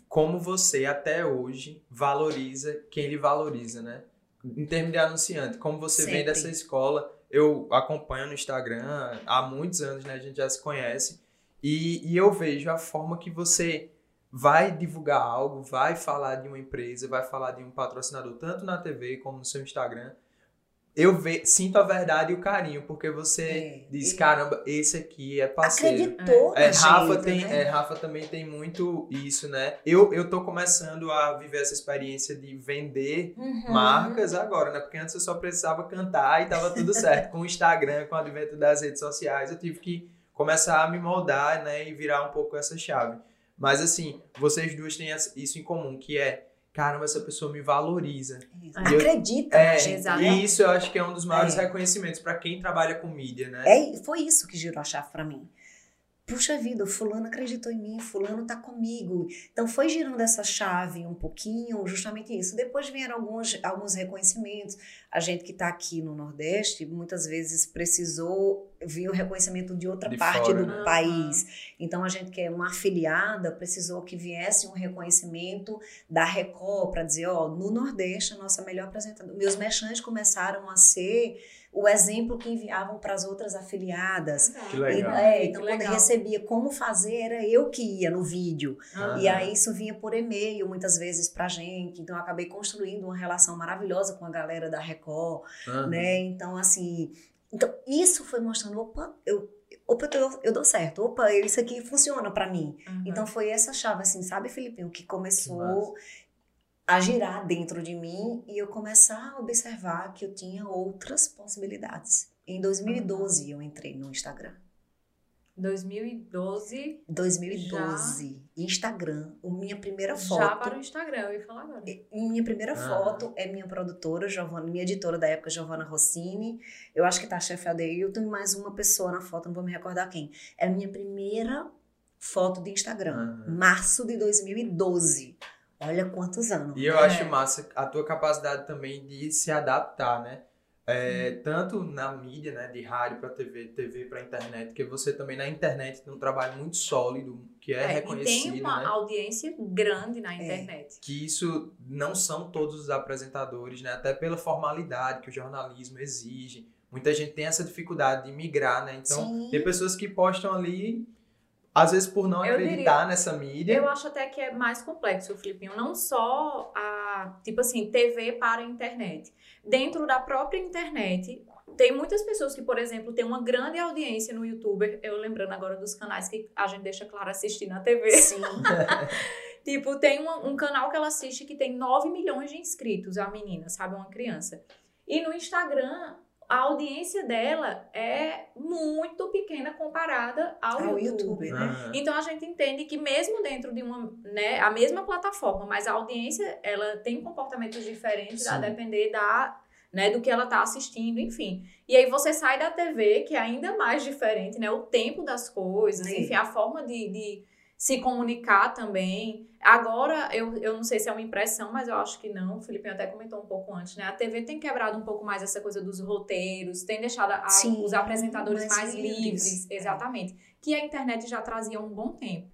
como você até hoje valoriza quem lhe valoriza, né? Em termos de anunciante, como você vem Sempre. dessa escola, eu acompanho no Instagram há muitos anos, né? A gente já se conhece. E, e eu vejo a forma que você vai divulgar algo, vai falar de uma empresa, vai falar de um patrocinador, tanto na TV como no seu Instagram. Eu ve, sinto a verdade e o carinho, porque você É, diz, caramba, esse aqui é parceiro. Acreditou É, Rafa, tem, né? é, Rafa também tem muito isso, né? Eu, eu tô começando a viver essa experiência de vender Uhum. marcas agora, né? Porque antes eu só precisava cantar e tava tudo certo. com o Instagram, com o advento das redes sociais, eu tive que começar a me moldar, né? E virar um pouco essa chave. Mas assim, vocês duas têm isso em comum, que é, caramba, essa pessoa me valoriza. Isso. É. Acredita É, exato. e isso eu acho que é um dos maiores É. reconhecimentos pra quem trabalha com mídia, né? É, foi isso que girou a chave pra mim. Puxa vida, o fulano acreditou em mim, fulano tá comigo. Então foi girando essa chave um pouquinho, justamente isso. Depois vieram alguns, alguns reconhecimentos. A gente que tá aqui no Nordeste, muitas vezes precisou vir o reconhecimento de outra De parte fora, do né? país. Então a gente que é uma afiliada precisou que viesse um reconhecimento da Record para dizer, ó, no Nordeste a nossa melhor apresentadora. Meus merchants começaram a ser o exemplo que enviavam para as outras afiliadas. Que legal. E, é, Que então, quando legal. recebia como fazer, era eu que ia no vídeo. Ah. E aí isso vinha por e-mail muitas vezes pra gente. Então eu acabei construindo uma relação maravilhosa com a galera da Record, Aham. né? Então, assim. Então, isso foi mostrando, opa, eu. Opa, eu dou, eu dou certo. Opa, isso aqui funciona pra mim. Uhum. Então foi essa chave, assim, sabe, Filipinho, que Que começou a girar dentro de mim e eu começar a observar que eu tinha outras possibilidades. Em 2012 eu entrei no Instagram. 2012, 2012, Instagram, o minha primeira já foto. para o Instagram, eu ia falar agora. Minha primeira Ah. foto é minha produtora, Giovana, minha editora da época, Giovana Rossini. Eu acho que tá a chefe Adeilton e mais uma pessoa na foto, não vou me recordar quem. É a minha primeira foto de Instagram, Aham. março de 2012. Olha quantos anos. E eu É. acho massa a tua capacidade também de se adaptar, né? É, Tanto na mídia, né? De rádio pra TV, TV pra internet, que você também na internet tem um trabalho muito sólido, que é, É, e reconhecido, tem uma né? audiência grande na internet. Que isso não são todos os apresentadores, né? Até pela formalidade que o jornalismo exige. Muita gente tem essa dificuldade de migrar, né? Então, Sim. tem pessoas que postam ali, às vezes por não Eu acreditar nessa mídia. Eu acho até que é mais complexo, Filipinho. Não só a, tipo assim, TV para a internet. Dentro da própria internet, tem muitas pessoas que, por exemplo, têm uma grande audiência no YouTube. Eu lembrando agora dos canais que a gente deixa claro assistir na TV. Sim. Tipo, tem uma- um canal que ela assiste que tem 9 milhões de inscritos, a menina, sabe? Uma criança. E no Instagram, a audiência dela é muito pequena comparada ao, Ao YouTube, YouTube, né? Aham. Então a gente entende que mesmo dentro de uma, né, a mesma plataforma, mas a audiência, ela tem comportamentos diferentes a Sim. depender da, né, do que ela tá assistindo, enfim. E aí você sai da TV, que é ainda mais diferente, né? O tempo das coisas, Sim. enfim, a forma de, de se comunicar também. Agora, eu, eu não sei se é uma impressão, mas eu acho que não. O Felipe até comentou um pouco antes, né? A TV tem quebrado um pouco mais essa coisa dos roteiros, tem deixado a- Sim, os apresentadores mais mais, livres. livres. Exatamente. Que a internet já trazia há um bom tempo.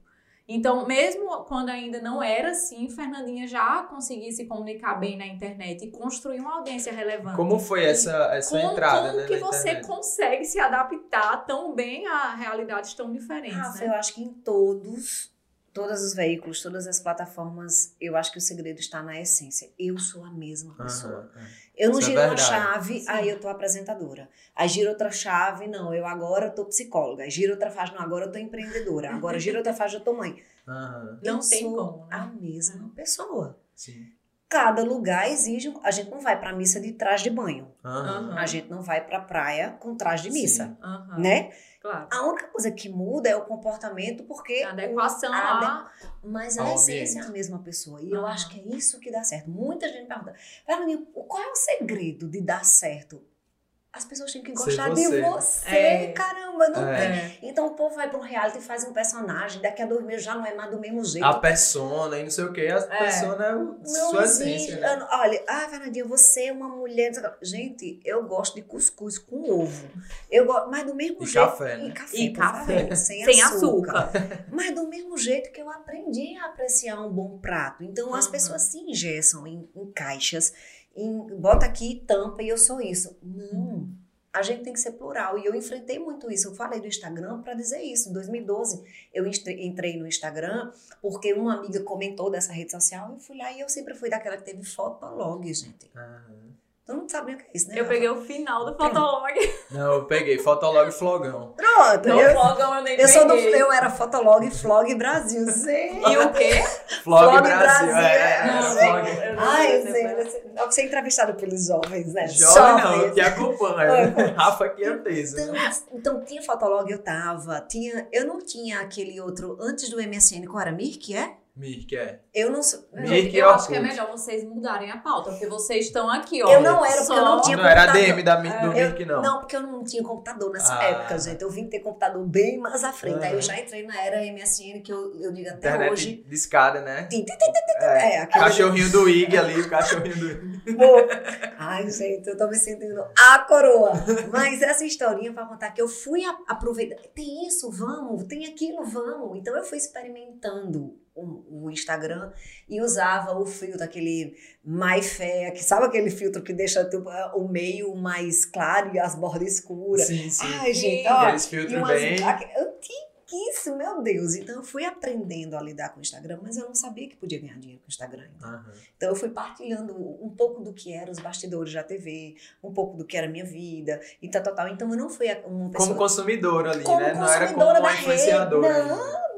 Então, mesmo quando ainda não era assim, Fernandinha já conseguia se comunicar bem na internet e construir uma audiência relevante. Como foi essa, essa como, entrada, como né, que na você internet? consegue se adaptar tão bem a realidades tão diferentes, Rafa, né? eu acho que em todos, todos os veículos, todas as plataformas, eu acho que o segredo está na essência. Eu sou a mesma pessoa. Aham, aham. Eu não Isso é giro uma verdade. chave, Sim. aí eu tô apresentadora. Aí gira outra chave, não, eu agora tô psicóloga. Aí gira outra fase, não, agora eu tô empreendedora. Agora gira outra fase, eu tô mãe. Aham, Não tem sou como, né? a mesma pessoa. sim. Cada lugar exige, a gente não vai pra missa de traje de banho. A gente não vai pra praia com traje de missa, né? Claro. A única coisa que muda é o comportamento, porque A adequação a lá. Mas a Ao essência é a mesma pessoa. E eu acho que é isso que dá certo. Muita gente pergunta, Fernandinho, qual é o segredo de dar certo? As pessoas têm que gostar você. de você, É. caramba, não É. tem. É. Então o povo vai para um reality e faz um personagem, daqui a dois meses já não é mais do mesmo jeito. A persona e não sei o que. A persona é o, não sua existe. essência, né? Olha, ah, Fernandinho, você é uma mulher. Gente, eu gosto de cuscuz com ovo. Eu gosto, mas do mesmo E jeito. café, né? E café, E café. favor, sem, Sem açúcar. açúcar. Mas do mesmo jeito que eu aprendi a apreciar um bom prato. Então as Uhum. pessoas se engessam em, em caixas, em, bota aqui, tampa e eu sou isso. Não. A gente tem que ser plural. E eu enfrentei muito isso. Eu falei do Instagram para dizer isso. Em 2012, eu entre- entrei no Instagram porque uma amiga comentou dessa rede social. Eu fui lá e eu sempre fui daquela que teve fotolog, gente. Aham. Todo mundo sabe o que é isso, né? Eu Rafa? peguei o final do Fotolog. Não, eu peguei Fotolog e Flogão. Pronto, No eu, Flogão eu nem eu sou do. peguei. Eu era Fotolog Flog Brasil. Sim. E o quê? Flog, Flog Brasil. Brasil, É, é, Não, Flog. eu não Ai, sei você, você, é entrevistado pelos jovens, né? Jovem não, que acompanha. Rafa que é tesa. Então, então tinha Fotolog, eu tava. Tinha, eu não tinha aquele outro antes do MSN, qual era? Mirk, é? Mir, que é. Eu não sou. Não, Mirk e eu acho que é melhor vocês mudarem a pauta, porque vocês estão aqui, ó. Eu não era, porque eu não tinha Não era computador. DM da, Mi- do Eu- Mirk, não. Não, porque eu não tinha computador nessa Ah. época, gente. Eu vim ter computador bem mais à frente. Aí eu já entrei na era MSN, que eu, eu digo até Internet hoje. de escada, né? Tim, tim, tim, tim, tim, É. É, aquela- Cachorrinho do Ig ali, o cachorrinho do Pô. Ai, gente, eu tô me sentindo a coroa. Mas essa historinha pra contar que eu fui aproveitar. Tem isso, vamos. Tem aquilo, vamos. Então eu fui experimentando o, o Instagram e usava o filtro, aquele MyFair, que sabe aquele filtro que deixa tipo, o meio mais claro e as bordas escuras. Sim, sim. Ai, gente, ó. E filtros umas, bem. Antiquíssimo, meu Deus. Então eu fui aprendendo a lidar com o Instagram, mas eu não sabia que podia ganhar dinheiro com o Instagram. ainda. Aham. Então eu fui partilhando um pouco do que eram os bastidores da TV, um pouco do que era a minha vida e tal, tal, tal. Então eu não fui uma pessoa... Como consumidor ali, Como né? Não era como consumidora uma da rede, influenciadora. não.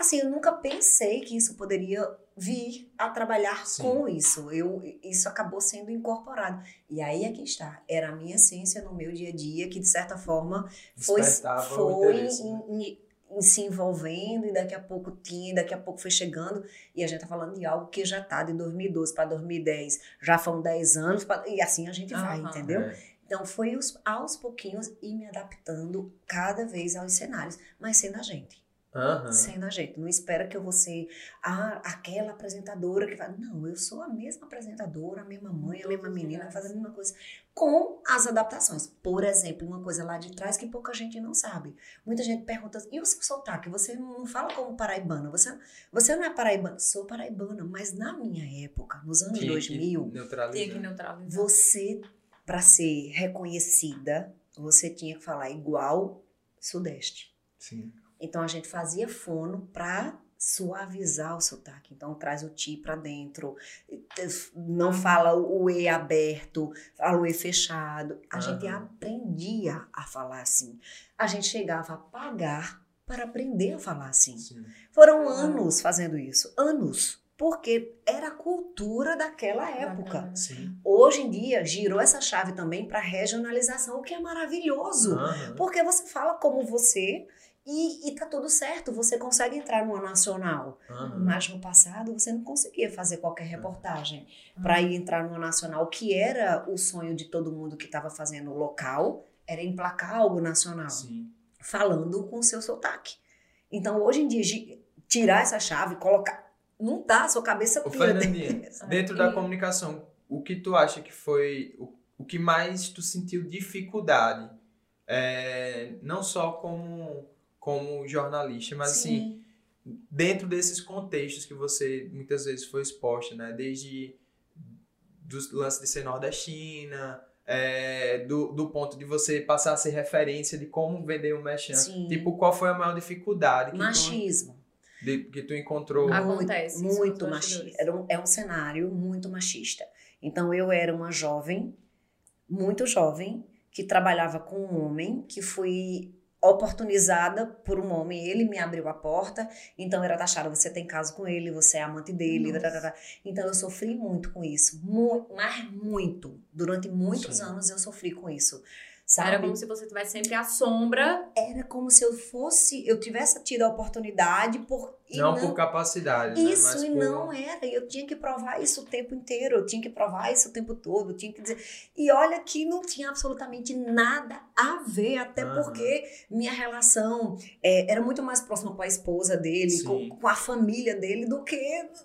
Assim, eu nunca pensei que isso poderia vir a trabalhar Sim. com isso. Eu, isso acabou sendo incorporado. E aí é que está. Era a minha essência no meu dia a dia, que de certa forma foi, Despertava foi né? em- em- em se envolvendo e daqui a pouco tinha, e daqui a pouco foi chegando e a gente tá falando de algo que já tá de 2012 para 2010, já foram 10 anos pra- e assim a gente vai, Aham. entendeu? É. Então foi os- aos pouquinhos e me adaptando cada vez aos cenários, mas sendo a gente. Aham. Sendo a gente. Não espera que eu vou ser ah, aquela apresentadora que vai. Não, eu sou a mesma apresentadora, a mesma mãe, a mesma os menina, lugares. faz a mesma coisa. Com as adaptações. Por exemplo, uma coisa lá de trás que pouca gente não sabe. Muita gente pergunta, e o seu sotaque? Você não fala como paraibana? Você, você não é paraibana? Sou paraibana, mas na minha época, nos anos Tinha 2000, que neutralizar. Tinha que neutralizar. você, para ser reconhecida, você tinha que falar igual Sudeste. Sim. Então a gente fazia fono para suavizar o sotaque. Então traz o ti para dentro, não fala o e aberto, fala o e fechado. A gente Aham. aprendia a falar assim. A gente chegava a pagar para aprender a falar assim. Sim. Foram Ah. anos fazendo isso, anos, porque era a cultura daquela época. Sim. Hoje em dia girou essa chave também para regionalização, o que é maravilhoso. Aham. Porque você fala como você e, e tá tudo certo, você consegue entrar numa nacional. Aham. Mas no passado você não conseguia fazer qualquer reportagem para ir entrar numa nacional, que era o sonho de todo mundo que estava fazendo local, era emplacar algo nacional, Sim. falando com o seu sotaque. Então hoje em dia tirar essa chave, colocar, não tá, sua cabeça Ô, pira. Fernandinha, dentro da E- comunicação, o que tu acha que foi o, o que mais tu sentiu dificuldade? É, não só como, como jornalista, mas assim, dentro desses contextos que você muitas vezes foi exposta, né? Desde dos lance de ser nordestina, é, do, do ponto de você passar a ser referência de como vender um merchan. Sim. Tipo, qual foi a maior dificuldade que, tu, Machismo. de- que tu encontrou? Acontece Muito nos machista. Era um, é um cenário muito machista. Então eu era uma jovem, muito jovem, que trabalhava com um homem, que fui oportunizada por um homem. Ele me abriu a porta, então era taxada: você tem caso com ele, você é amante dele. Então eu sofri muito com isso, muito, mas muito. Durante muitos Sim. anos eu sofri com isso. Sabe? Era como se você tivesse sempre à sombra. Era como se eu fosse, eu tivesse tido a oportunidade por e não, por capacidade, né? isso Mas e por- não era, eu tinha que provar isso o tempo inteiro, eu tinha que provar isso o tempo todo, eu tinha que dizer. E olha que não tinha absolutamente nada a ver, até porque minha relação é, era muito mais próxima com a esposa dele, com, com a família dele, do que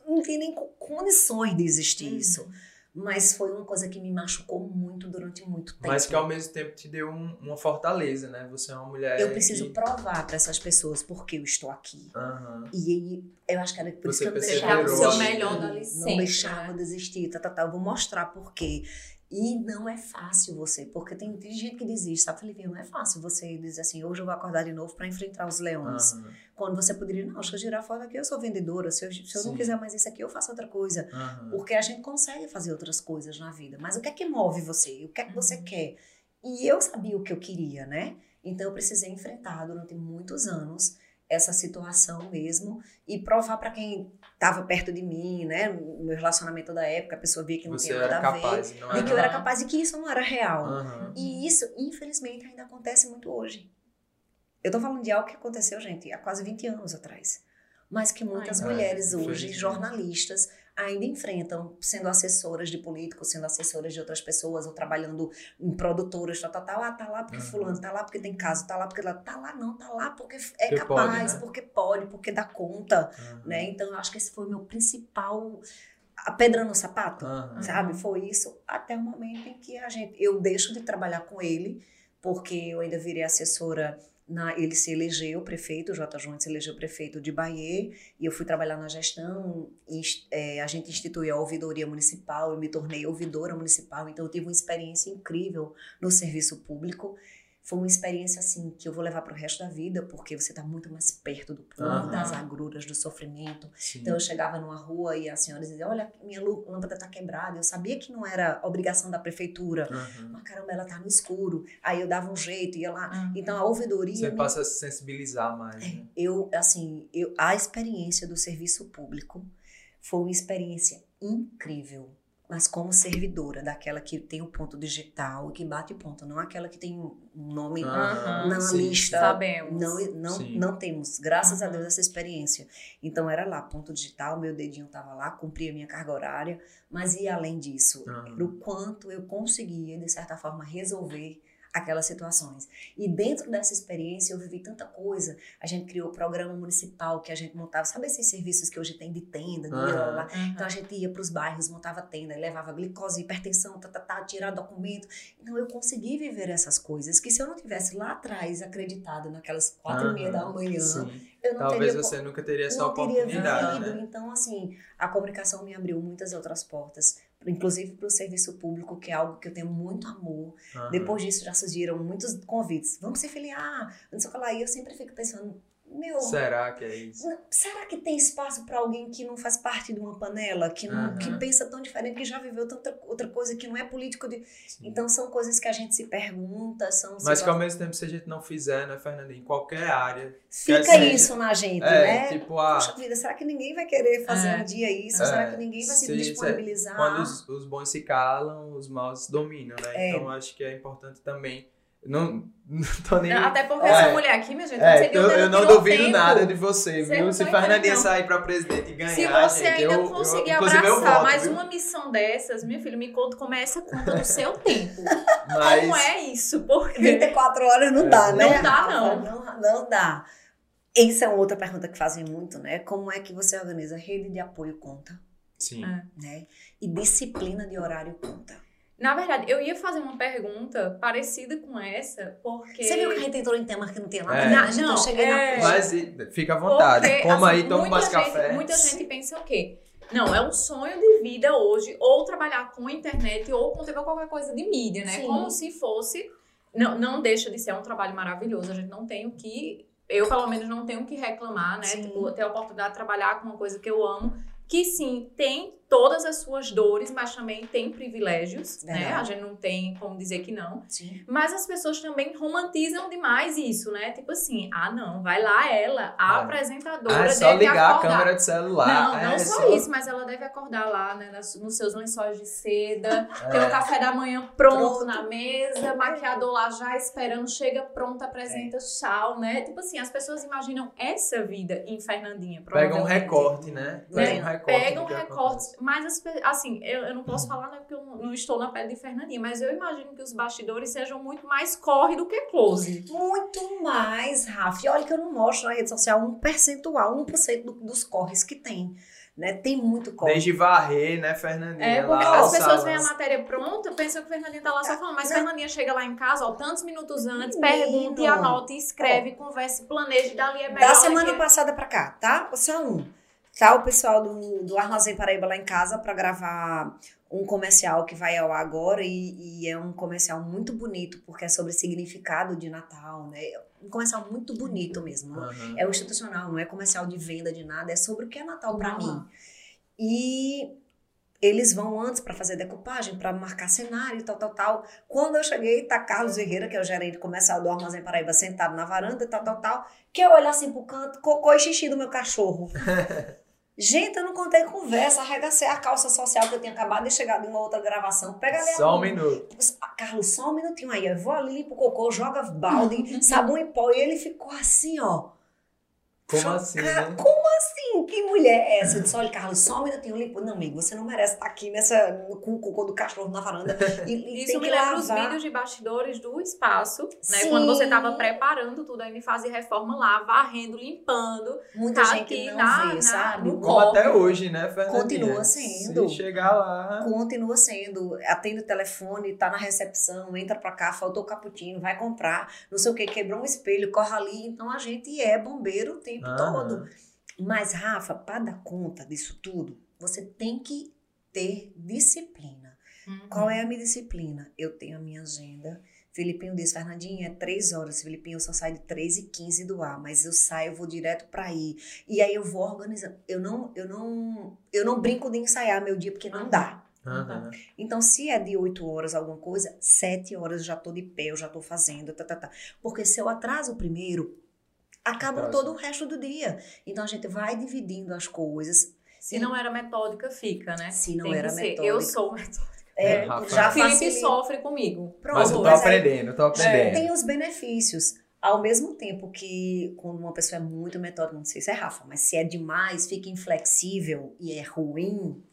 não tinha nem co- condições de existir Uhum. isso. Mas foi uma coisa que me machucou muito durante muito tempo. Mas que ao mesmo tempo te deu um- uma fortaleza, né? Você é uma mulher. eu preciso que... provar para essas pessoas porque eu estou aqui. Aham. E aí, eu acho que era por isso Você que eu não Deixar o deixava seu desistir. melhor dali Não sempre, deixava né? desistir, tá, tá, tá. Eu vou mostrar por quê. E não é fácil você, porque tem, tem gente que desiste, sabe, Felipe? Não é fácil você dizer assim, hoje eu vou acordar de novo para enfrentar os leões. Aham, Quando você poderia, não, deixa eu girar fora daqui, eu sou vendedora. Se eu, se eu não quiser mais isso aqui, eu faço outra coisa. aham. Porque a gente consegue fazer outras coisas na vida. Mas o que é que move você? O que é que você Uhum. quer? E eu sabia o que eu queria, né? Então eu precisei enfrentar durante muitos anos essa situação mesmo e provar para quem estava perto de mim, né? No meu relacionamento da época, a pessoa via que não Você tinha nada a ver. De que eu era capaz e que isso não era real. Aham. E isso, infelizmente, ainda acontece muito hoje. Eu tô falando de algo que aconteceu, gente, há quase 20 anos atrás. Mas que muitas Ai, mulheres é, hoje, jornalistas, ainda enfrentam, sendo assessoras de políticos, sendo assessoras de outras pessoas, ou trabalhando em produtoras, tal, tal, tal. Ah, tá lá porque Uhum. fulano, tá lá porque tem caso, tá lá porque... lá- Tá lá não, tá lá porque é Porque pode, capaz, né? porque pode, porque dá conta, Aham. né? Então, eu acho que esse foi o meu principal... A pedra no sapato Aham. sabe? Foi isso até o momento em que a gente, eu deixo de trabalhar com ele, porque eu ainda virei assessora. Na, ele se elegeu prefeito, o J. João se elegeu prefeito de Bahia, e eu fui trabalhar na gestão. ins- é, a gente instituiu a ouvidoria municipal, eu me tornei ouvidora municipal, então eu tive uma experiência incrível no serviço público. Foi uma experiência assim que eu vou levar para o resto da vida, porque você está muito mais perto do povo, Aham. das agruras, do sofrimento. Sim. Então eu chegava numa rua e a senhora dizia: Olha, minha lâmpada está quebrada. Eu sabia que não era obrigação da prefeitura. Aham. Mas caramba, ela tá no escuro. Aí eu dava um jeito, ia lá. Uhum. Então a ouvidoria. Você me- passa a se sensibilizar mais, né? Eu, assim, eu, a experiência do serviço público foi uma experiência incrível. Mas como servidora, daquela que tem o ponto digital e que bate ponto, não aquela que tem um nome na sim. lista. Sabemos. Não, não, Sim. não temos, graças a Uhum. Deus, essa experiência. Então era lá, ponto digital, meu dedinho estava lá, cumpria a minha carga horária, mas ia além disso, era o quanto eu conseguia, de certa forma, resolver aquelas situações. E dentro dessa experiência eu vivi tanta coisa. A gente criou o programa municipal que a gente montava, sabe esses serviços que hoje tem de tenda, de Aham. lá, Uhum. então a gente ia para os bairros, montava tenda, levava glicose, hipertensão, tá, tá, tá, tirar documento. Então eu consegui viver essas coisas que se eu não tivesse lá atrás acreditado naquelas quatro e meia da Aham, manhã, Sim. eu não Talvez teria você nunca teria essa não teria oportunidade, vivido. né? Então assim, a comunicação me abriu muitas outras portas, inclusive para o serviço público, que é algo que eu tenho muito amor. Aham. Depois disso já surgiram muitos convites. Vamos se filiar, não sei o que lá. E eu sempre fico pensando, meu, Será que é isso? não- Será que tem espaço para alguém que não faz parte de uma panela, que, não, que pensa tão diferente, que já viveu tanta outra coisa, que não é político de. Então são coisas que a gente se pergunta, são Mas que ao mesmo tempo, se a gente não fizer, né, Fernandinho? Em qualquer área. fica seja- isso na gente, É, né? tipo, ah, Poxa vida, será que ninguém vai querer fazer É. um dia isso? É, será que ninguém vai se, se- se- disponibilizar? quando os, os bons se calam, os maus dominam, né? É. Então acho que é importante também. Não, não tô nem. Não, até porque É. essa mulher aqui, minha gente, É, você eu, eu não duvido tempo. nada de você, Você viu? não Se tá Fernandinha sair pra presidente e ganhar, Se você gente, ainda eu, conseguir eu, abraçar voto, mais viu? uma missão dessas, minha filha, me conta como é essa conta do seu tempo. Mas, Como é isso? Porque 24 horas não É. dá, né? Não dá, não. não. Não dá. Essa é uma outra pergunta que fazem muito, né? Como é que você organiza rede de apoio conta, Sim. É. né? E disciplina de horário conta. Na verdade, eu ia fazer uma pergunta parecida com essa, porque. Você viu que a gente entrou em temas que não tem nada É. a ver? A gente Não, não, cheguei é. na Mas e- fica à vontade. Porque, Coma assim, aí, toma mais gente, café. Muita gente pensa o quê? Não, é um sonho de vida hoje, ou trabalhar com a internet, ou com TV, ou qualquer coisa de mídia, né? Sim. Como se fosse. Não, não deixa de ser um trabalho maravilhoso. A gente não tem o que. Eu, pelo menos, não tenho o que reclamar, né? Sim. Tipo, ter a oportunidade de trabalhar com uma coisa que eu amo. Que sim, tem todas as suas dores, mas também tem privilégios, né? A gente não tem como dizer que não. Sim. Mas as pessoas também romantizam demais isso, né? Tipo assim, ah, não, vai lá ela, a É. apresentadora Ah, é só deve ligar acordar. a câmera de celular. Não, não é só, isso, mas ela deve acordar lá, né, nas- nos seus lençóis de seda, ter É. o café da manhã pronto, Pronto. na mesa, maquiador lá já esperando, chega pronto, apresenta É. tchau, né? Tipo assim, as pessoas imaginam essa vida em Fernandinha, Pega um recorte, né? Né? Pega um recorte. Que recortes, acontece. Mas assim, eu, eu não posso falar né, porque eu não, estou na pele de Fernandinha, mas eu imagino que os bastidores sejam muito mais corre do que close. Muito mais, Rafa. E olha que eu não mostro na rede social um percentual, 1% do, dos corres que tem. Né? Tem muito corre. Desde varrer, né, Fernandinha? É, porque lá, as pessoas veem a matéria pronta, pensam que Fernandinha tá lá só falando, mas Não. Fernandinha chega lá em casa, ó, tantos minutos antes, Menino. pergunta e anota, e escreve, conversa, e planeja, e dali é melhor. Da semana é- passada pra cá, tá? Só um. Tá o pessoal do, do Armazém Paraíba lá em casa para gravar um comercial que vai ao ar agora e, e é um comercial muito bonito porque é sobre significado de Natal, né? Um comercial muito bonito mesmo. Aham. É o institucional, não é comercial de venda de nada, é sobre o que é Natal para Uhum. mim. E eles vão antes para fazer decupagem, para marcar cenário e tal, tal, tal. Quando eu cheguei, tá Carlos Ferreira, que é o gerente comercial do Armazém Paraíba, sentado na varanda e tal, tal, tal. Que eu olho assim pro canto, cocô e xixi do meu cachorro. Gente, eu não contei conversa, arregacei a calça social que eu tinha acabado de chegar de uma outra gravação. Pega ali Só um minuto. Ah, Carlos, só um minutinho aí. Eu vou ali limpo o cocô, joga balde, sabão em pó. E ele ficou assim, ó. Como assim, né? Como assim? Que mulher é essa? Eu disse, olha, Carlos, só um minutinho limpo. Não, amigo, você não merece estar aqui nessa, com o cocô do cachorro na varanda. E, e Isso tem me que lembra os vídeos de bastidores do espaço, né? Sim. Quando você estava preparando tudo, ainda fazia reforma lá, varrendo, limpando. Muita tá gente aqui não na- vê, na- sabe? no Como até hoje, né, Fernandinha? Continua sendo. Se chegar lá... Continua sendo, atende o telefone, tá na recepção, entra pra cá, faltou o cappuccino, vai comprar, não sei o que, quebrou um espelho, corre ali. Então a gente é bombeiro o tempo Aham. todo. Mas, Rafa, para dar conta disso tudo, você tem que ter disciplina. Qual é a minha disciplina? Eu tenho a minha agenda. Filipinho diz, Fernandinha, é três horas. Filipinho, eu só saio de 3 e 15 do ar, mas eu saio, eu vou direto para aí. E aí eu vou organizando. Eu não, eu não, eu não brinco de ensaiar meu dia, porque não dá. Aham. Então, se é de 8 horas alguma coisa, 7 horas eu já tô de pé, eu já tô fazendo, tá, tá, tá. Porque se eu atraso o primeiro, acaba Atrasa. todo o resto do dia. Então, a gente vai dividindo as coisas. Se não era metódica, fica, né? Se não Tem era que ser. metódica. Eu sou metódica. É, Rafa. já Felipe sofre comigo. Pronto, Mas eu tô mas aí- aprendendo, eu tô aprendendo. Tem os benefícios. Ao mesmo tempo que quando uma pessoa é muito metódica, não sei se é Rafa, mas se é demais, fica inflexível e é ruim.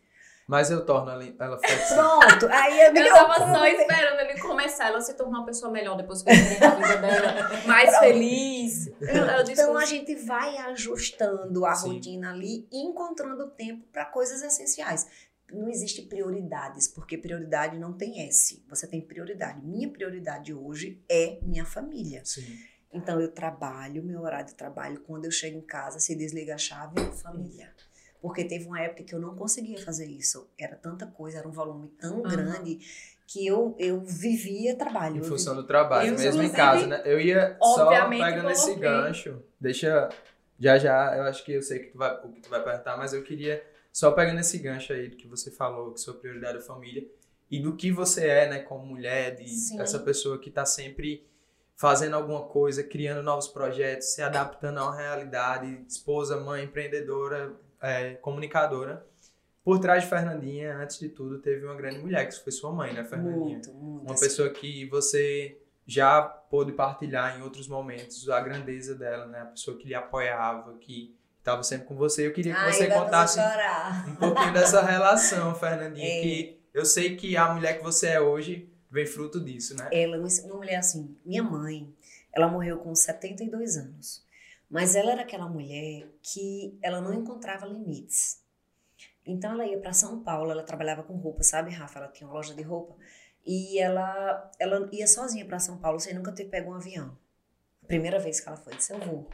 Mas eu torno ela, ela flexível. Pronto, aí é Eu melhor. tava só esperando começar. Ela se tornou uma pessoa melhor depois que eu na vida dela. Mais feliz. Eu, eu Então a gente vai ajustando a Sim. rotina ali e encontrando tempo para coisas essenciais. Não existe prioridades, porque prioridade não tem S. Você tem prioridade. Minha prioridade hoje é minha família. Sim. Então eu trabalho, meu horário de trabalho, quando eu chego em casa, se desliga a chave, família. Porque teve uma época que eu não conseguia fazer isso. Era tanta coisa, era um volume tão Aham. grande que eu, eu vivia trabalho. Em função do trabalho, Eu, mesmo em casa, né? Eu ia só pegando esse gancho. Deixa. Já já, eu acho que eu sei que tu vai, o que tu vai perguntar, mas eu queria só pegando esse gancho aí do que você falou, que sua prioridade é a família, e do que você é, né, como mulher, de Sim. essa pessoa que tá sempre fazendo alguma coisa, criando novos projetos, se adaptando a uma realidade, esposa, mãe, empreendedora, é, comunicadora. Por trás de Fernandinha, antes de tudo, teve uma grande mulher, que foi sua mãe, né, Fernandinha? Muito, muito. Uma assim. pessoa que você já pôde partilhar em outros momentos a grandeza dela, né? A pessoa que lhe apoiava, que estava sempre com você. Eu queria que Ai, você contasse um pouquinho dessa relação, Fernandinha, É. que eu sei que a mulher que você é hoje vem fruto disso, né? Ela, uma mulher assim, minha mãe, ela morreu com 72 anos. Mas ela era aquela mulher que ela não encontrava limites. Então ela ia para São Paulo, ela trabalhava com roupa, sabe, Rafa? Ela tinha uma loja de roupa. E ela, ela ia sozinha para São Paulo sem nunca ter pego um avião. A primeira vez que ela foi, disse, eu vou.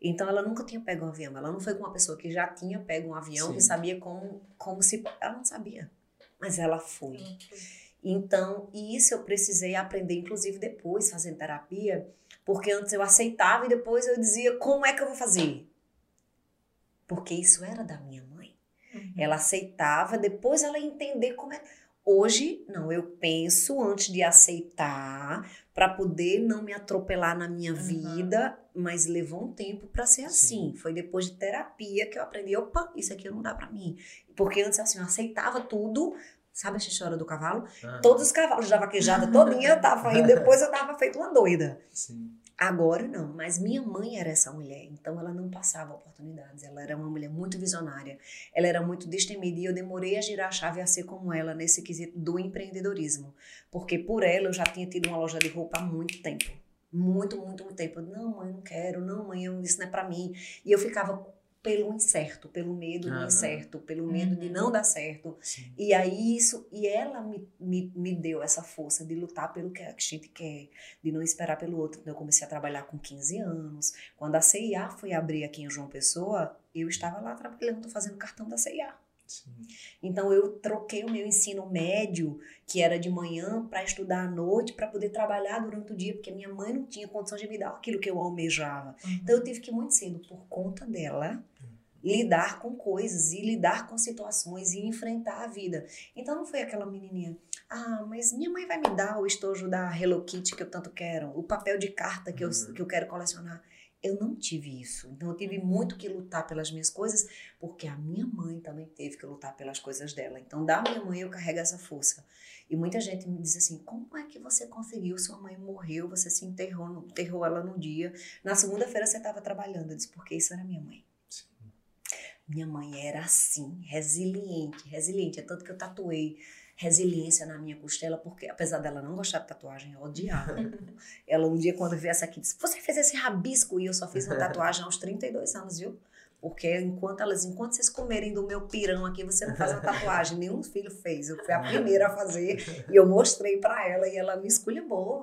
Então ela nunca tinha pego um avião. Ela não foi com uma pessoa que já tinha pego um avião, Sim. que sabia como, como se. Ela não sabia. Mas ela foi. Então, isso eu precisei aprender, inclusive depois, fazendo terapia, porque antes eu aceitava e depois eu dizia, como é que eu vou fazer? Porque isso era da minha mãe. Uhum. Ela aceitava, depois ela ia entender como é. Hoje, não, eu penso antes de aceitar, para poder não me atropelar na minha Uhum. vida, mas levou um tempo para ser assim. Sim. Foi depois de terapia que eu aprendi, opa, isso aqui não dá para mim. Porque antes assim, eu aceitava tudo, sabe a xixora do cavalo? Ah, Todos os cavalos da vaquejada todinha eu tava indo, depois eu tava feito uma doida. Sim. Agora não, mas minha mãe era essa mulher, então ela não passava oportunidades. Ela era uma mulher muito visionária, ela era muito destemida e eu demorei a girar a chave a ser como ela nesse quesito do empreendedorismo. Porque por ela eu já tinha tido uma loja de roupa há muito tempo. Muito, muito, muito tempo. Eu, não, mãe, não quero, não, mãe, isso não é pra mim. E eu ficava pelo incerto, pelo medo do Aham. incerto, pelo medo de Uhum. não dar certo. Sim. E aí isso, e ela me, me, me deu essa força de lutar pelo que a gente quer, de não esperar pelo outro. Então eu comecei a trabalhar com 15 anos. Quando a CIA foi abrir aqui em João Pessoa, eu estava lá trabalhando, fazendo cartão da CIA. Sim. Então eu troquei o meu ensino médio, que era de manhã, para estudar à noite, para poder trabalhar durante o dia, porque minha mãe não tinha condição de me dar aquilo que eu almejava. Então eu tive que muito cedo, por conta dela, lidar com coisas e lidar com situações e enfrentar a vida. Então não foi aquela menininha, ah, mas minha mãe vai me dar o estojo da Hello Kitty que eu tanto quero, o papel de carta que, eu, Uhum. que eu quero colecionar. Eu não tive isso. Então eu tive muito que lutar pelas minhas coisas, porque a minha mãe também teve que lutar pelas coisas dela. Então da minha mãe eu carrego essa força. E muita gente me diz assim: como é que você conseguiu? Sua mãe morreu, você se enterrou, enterrou ela num dia. Na segunda-feira você estava trabalhando. Eu disse: porque isso era minha mãe. Minha mãe era assim, resiliente, resiliente. É tanto que eu tatuei resiliência na minha costela, porque apesar dela não gostar de tatuagem, eu odiava. ela um dia, quando viesse aqui, disse: Você fez esse rabisco? E eu só fiz uma tatuagem aos 32 anos, viu? Porque enquanto elas, enquanto vocês comerem do meu pirão aqui, você não faz uma tatuagem. Nenhum filho fez. Eu fui a primeira a fazer e eu mostrei pra ela e ela me esculhambou,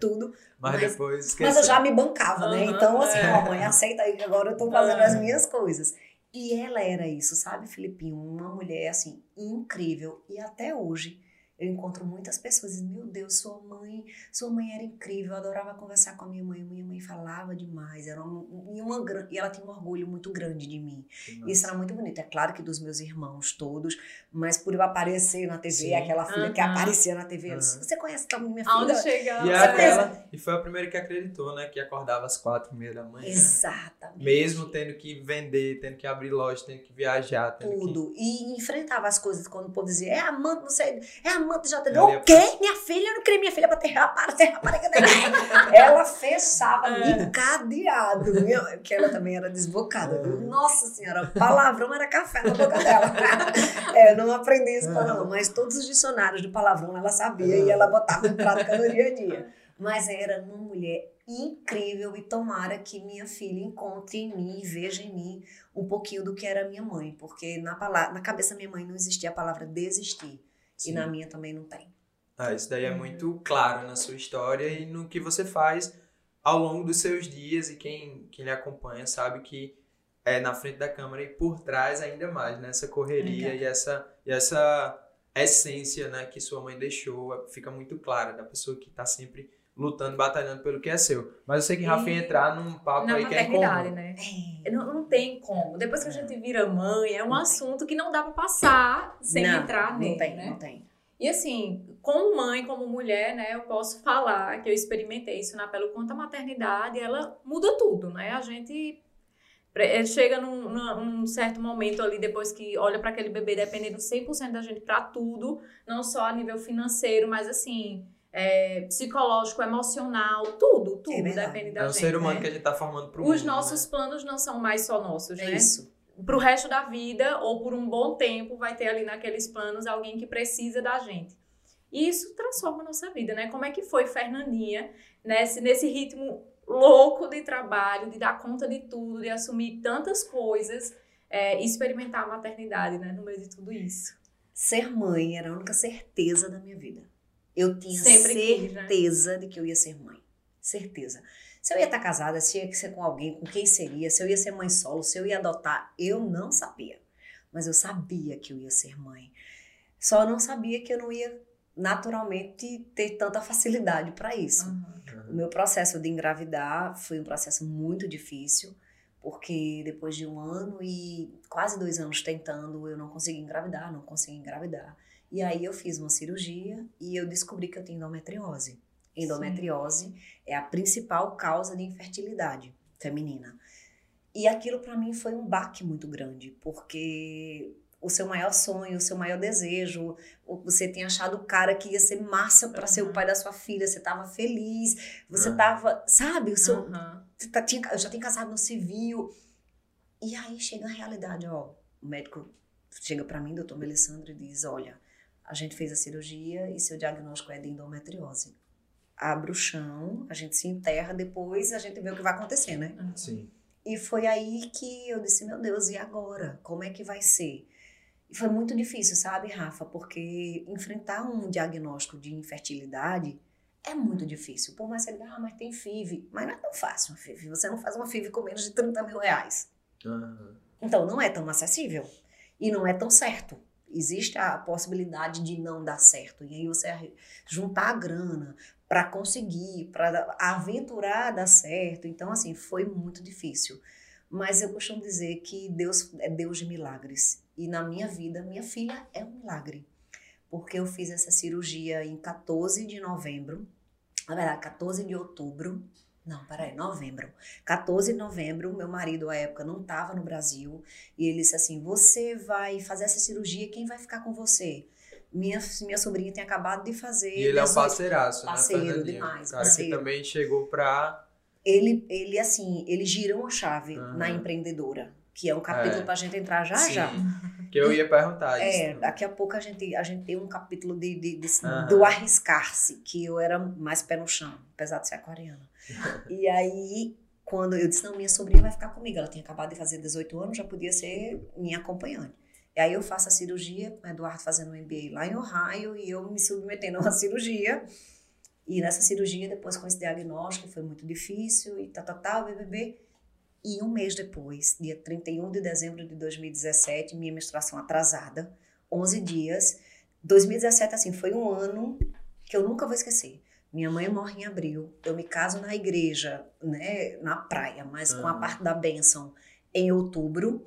tudo. Mas, Mas- depois esqueci. Mas eu já me bancava, né? Então, assim, é. ó, mãe, aceita aí que agora eu tô fazendo as minhas coisas. E ela era isso, sabe, Filipinho? Uma mulher, assim, incrível. E até hoje eu encontro muitas pessoas e dizem, meu Deus, sua mãe, sua mãe era incrível, eu adorava conversar com a minha mãe, minha mãe falava demais, era uma, e uma, e ela tinha um orgulho muito grande de mim. Isso era muito bonito. É claro que dos meus irmãos todos, mas por eu aparecer na TV, Sim. aquela filha que Aham. aparecia na TV, disse, Aham. você conhece tal minha Aonde filha? E, é Você aquela, e foi a primeira que acreditou, né? Que acordava às quatro e meia da manhã. Exatamente. Mesmo tendo que vender, tendo que abrir loja, tendo que viajar, tendo que... tudo. E enfrentava as coisas quando o povo dizia, é amante, não sei, é amante de JD. O quê? Minha filha, eu não queria minha filha pra ter rapaz, ter rapariga. Ela fechava É. me cadeado. Meu, que ela também era desbocada. viu? Nossa senhora, palavrão era café na boca dela. É, eu não aprendi isso não, mas todos os dicionários de palavrão ela sabia e ela botava em prática no dia a dia. Mas era uma mulher incrível e tomara que minha filha encontre em mim veja em mim um pouquinho do que era minha mãe, porque na, palavra, na cabeça da minha mãe não existia a palavra desistir Sim. e na minha também não tem. Ah, isso daí é Uhum. muito claro na sua história e no que você faz ao longo dos seus dias e quem, quem lhe acompanha sabe que é na frente da câmera e por trás ainda mais, né? Essa correria e essa, e essa essência né, que sua mãe deixou fica muito clara da pessoa que está sempre lutando, batalhando pelo que é seu. Mas eu sei que E entrar num papo Na aí que é maternidade, comum. né? É. Não, não tem como. Depois que a gente vira mãe, é um assunto que não dá pra passar sem não, entrar não nele, tem, né? não tem. E assim, como mãe, como mulher, né, eu posso falar que eu experimentei isso na pele, o quanto a maternidade, ela muda tudo, né? A gente eh, chega num, num- num certo momento ali, depois que olha para aquele bebê, dependendo 100% da gente para tudo, não só a nível financeiro, mas assim, é, psicológico, emocional, tudo, tudo verdade. depende da É um gente. ser humano né? que a gente tá formando pro mundo. Os nossos né? planos não são mais só nossos, É né? isso. pro resto da vida ou por um bom tempo vai ter ali naqueles planos alguém que precisa da gente. E isso transforma a nossa vida, né? Como é que foi Fernandinha nesse, nesse ritmo louco de trabalho, de dar conta de tudo, de assumir tantas coisas, é, e experimentar a maternidade, né? No meio de tudo isso. Ser mãe era a única certeza da minha vida. Eu tinha Sempre quis, né? certeza de que eu ia ser mãe. Certeza. Se eu ia estar casada, se eu ia ser com alguém, com quem seria, se eu ia ser mãe solo, se eu ia adotar, eu não sabia. Mas eu sabia que eu ia ser mãe. Só não sabia que eu não ia naturalmente ter tanta facilidade para isso. O meu processo de engravidar foi um processo muito difícil, porque depois de um ano e quase dois anos tentando, eu não consegui engravidar, não consegui engravidar. E aí eu fiz uma cirurgia e eu descobri que eu tenho endometriose. Endometriose é a principal causa de infertilidade feminina. E aquilo para mim foi um baque muito grande, porque o seu maior sonho, o seu maior desejo, você tinha achado o cara que ia ser massa para ser o Uhum. pai da sua filha, você tava feliz, você Uhum. tava, sabe, o seu, você tá- tinha- eu já tinha casado no civil. E aí chega a realidade, ó, o médico chega para mim, doutor Melissandre, e diz, olha, a gente fez a cirurgia e seu diagnóstico é de endometriose. Abre o chão, a gente se enterra, depois a gente vê o que vai acontecer, né? Sim. E foi aí que eu disse, meu Deus, e agora? Como é que vai ser? E foi muito difícil, sabe, Rafa? Porque enfrentar um diagnóstico de infertilidade é muito difícil. Por mais que você diga, ah, mas tem FIV. Mas não é tão fácil uma FIV. Você não faz uma FIV com menos de 30 mil reais. Aham. Então, não é tão acessível e não é tão certo. Existe a possibilidade de não dar certo. E aí você juntar a grana para conseguir, para aventurar dar certo. Então, assim, foi muito difícil. Mas eu costumo dizer que Deus é Deus de milagres. E na minha vida, minha filha é um milagre. Porque eu fiz essa cirurgia em 14 de novembro. Na verdade, 14 de outubro. Não, peraí, novembro. 14 de novembro, meu marido, à época, não estava no Brasil. E ele disse assim: Você vai fazer essa cirurgia, quem vai ficar com você? Minha, minha sobrinha tem acabado de fazer. E ele é um 18 parceiraço, Parceiro né, Fernandinho? demais, cara parceiro. que também chegou pra... Ele, ele, assim, ele girou a chave Aham. na empreendedora, que é um capítulo É. para a gente entrar já Sim, já. Que eu ia perguntar É, isso. daqui a pouco a gente, a gente tem um capítulo de, de- de- Aham. do arriscar-se, que eu era mais pé no chão, apesar de ser aquariana. e aí, quando eu disse, não, minha sobrinha vai ficar comigo, ela tinha acabado de fazer 18 anos, já podia ser minha acompanhante. E aí eu faço a cirurgia, com o Eduardo fazendo um MBA lá em Ohio, e eu me submetendo a uma cirurgia. E nessa cirurgia, depois com esse diagnóstico, foi muito difícil, e tal, tal, tal, BBB. E um mês depois, dia 31 de dezembro de 2017, minha menstruação atrasada, 11 dias. 2017, assim, foi um ano que eu nunca vou esquecer. Minha mãe morre em abril, eu me caso na igreja, né, na praia, mas com a Aham. parte da bênção em outubro.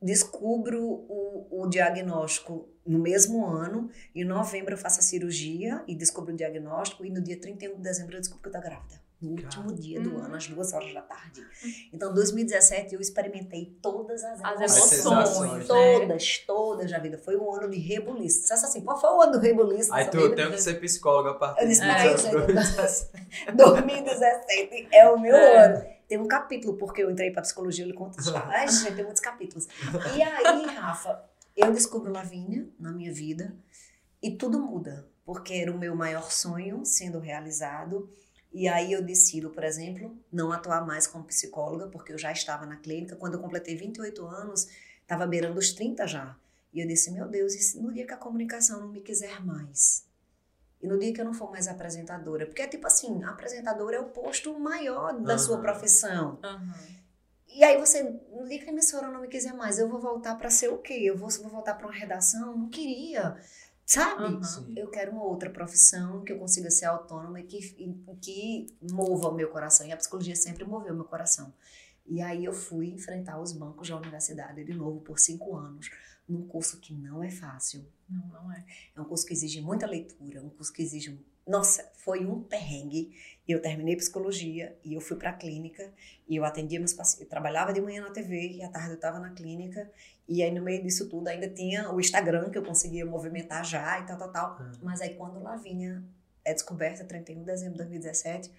Descubro o, o diagnóstico no mesmo ano, em novembro eu faço a cirurgia e descubro o diagnóstico, e no dia 31 de dezembro eu descubro que eu tô grávida. No último dia do Hum. ano, às duas horas da tarde. Então, 2017 eu experimentei todas as, As emoções. emoções, né? Todas, todas da vida. Foi um ano de rebuliço. Você assim, qual foi o ano do rebuliço? Aí tu, tenho que ser psicóloga a partir Eu disse, de peraí, dois- gente, 2017 é o meu É. ano. Tem um capítulo, porque eu entrei para psicologia, ele conta já. Ai, gente, tem muitos capítulos. E aí, Rafa, eu descubro Lavínia na minha vida e tudo muda, porque era o meu maior sonho sendo realizado. E aí eu decido, por exemplo, não atuar mais como psicóloga, porque eu já estava na clínica. Quando eu completei 28 anos, estava beirando os 30 já. E eu disse, meu Deus, e se no dia que a comunicação não me quiser mais? E no dia que eu não for mais apresentadora? Porque é tipo assim, apresentadora é o posto maior da sua Aham. profissão. Aham. E aí você, no dia que a emissora não me quiser mais, eu vou voltar para ser o quê? Eu vou, vou voltar para uma redação? Não queria, sabe? Sim. Eu quero uma outra profissão que eu consiga ser autônoma e que, e que mova o meu coração. E a psicologia sempre moveu o meu coração. E aí eu fui enfrentar os bancos da universidade de novo por cinco anos, num curso que não é fácil. Não, não é. É um curso que exige muita leitura, um curso que exige. Nossa, foi um perrengue. E eu terminei psicologia e eu fui para a clínica e eu atendia meus pacientes. Eu trabalhava de manhã na TV e à tarde eu estava na clínica. E aí, no meio disso tudo, ainda tinha o Instagram que eu conseguia movimentar já e tal, tal, tal. Uhum. Mas aí, quando Lavínia é descoberta, 31 de dezembro de 2017,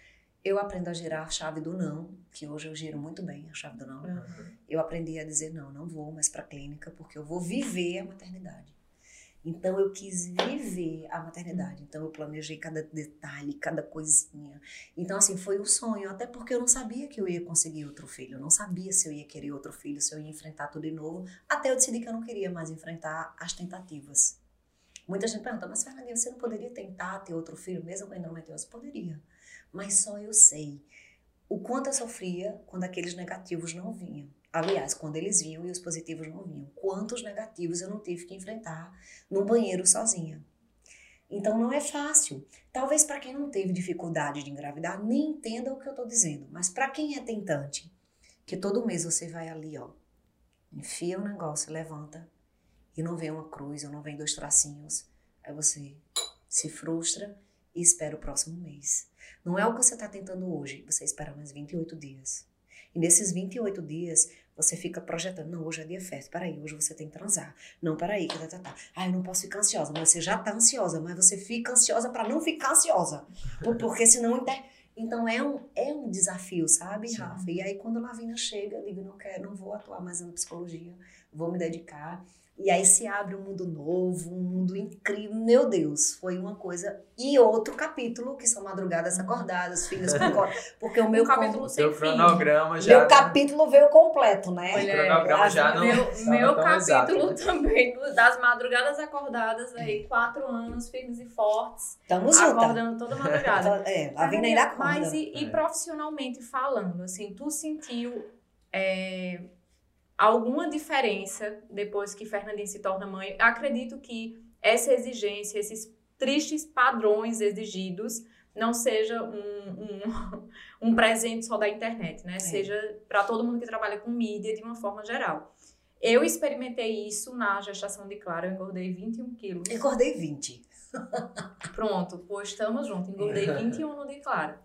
eu aprendo a girar a chave do não, que hoje eu giro muito bem a chave do não Aham. eu aprendi a dizer não, não vou mais para clínica porque eu vou viver a maternidade. Então eu quis viver a maternidade. Então eu planejei cada detalhe, cada coisinha. Então assim foi um sonho, até porque eu não sabia que eu ia conseguir outro filho. Eu não sabia se eu ia querer outro filho, se eu ia enfrentar tudo de novo. Até eu decidi que eu não queria mais enfrentar as tentativas. Muita gente pergunta, mas Fernandinha, você não poderia tentar ter outro filho mesmo com endometriose? Poderia. Mas só eu sei o quanto eu sofria quando aqueles negativos não vinham. Aliás, quando eles vinham e os positivos não vinham. Quantos negativos eu não tive que enfrentar no banheiro sozinha. Então não é fácil. Talvez para quem não teve dificuldade de engravidar nem entenda o que eu estou dizendo, mas para quem é tentante, que todo mês você vai ali, ó, enfia o negócio, levanta e não vem uma cruz ou não vem dois tracinhos, aí você se frustra e espera o próximo mês. Não é o que você está tentando hoje, você espera mais 28 dias. E nesses 28 dias, você fica projetando. Não, hoje é dia festa. Peraí, hoje você tem que transar. Não, peraí, que tá, tá, tá. Ah, eu não posso ficar ansiosa. Mas você já tá ansiosa, mas você fica ansiosa para não ficar ansiosa. Por- Porque senão. inter- Então é um, é um desafio, sabe, Sim. Rafa? E aí, quando a Lavínia chega, eu digo: não quero, não vou atuar mais na psicologia, vou me dedicar. E aí se abre um mundo novo, um mundo incrível. Meu Deus, foi uma coisa. E outro capítulo, que são madrugadas acordadas, filhas Porque o meu Um capítulo com- sem cronograma já. meu capítulo veio completo, né? Olha, cronograma já não- Meu, meu capítulo exato, também, das madrugadas acordadas aí, quatro anos, firmes e fortes, Tamo junto. acordando toda madrugada. É, a Vina ainda acorda. Mas e, e É. profissionalmente falando, assim, tu sentiu é, alguma diferença depois que Fernandinha se torna mãe. Acredito que essa exigência, esses tristes padrões exigidos, não seja um, um, um presente só da internet, né? É. Seja para todo mundo que trabalha com mídia de uma forma geral. Eu experimentei isso na gestação de Clara, eu engordei 21 quilos. Eu acordei 20. Pronto, pois estamos juntos. Engordei 21 no de Clara.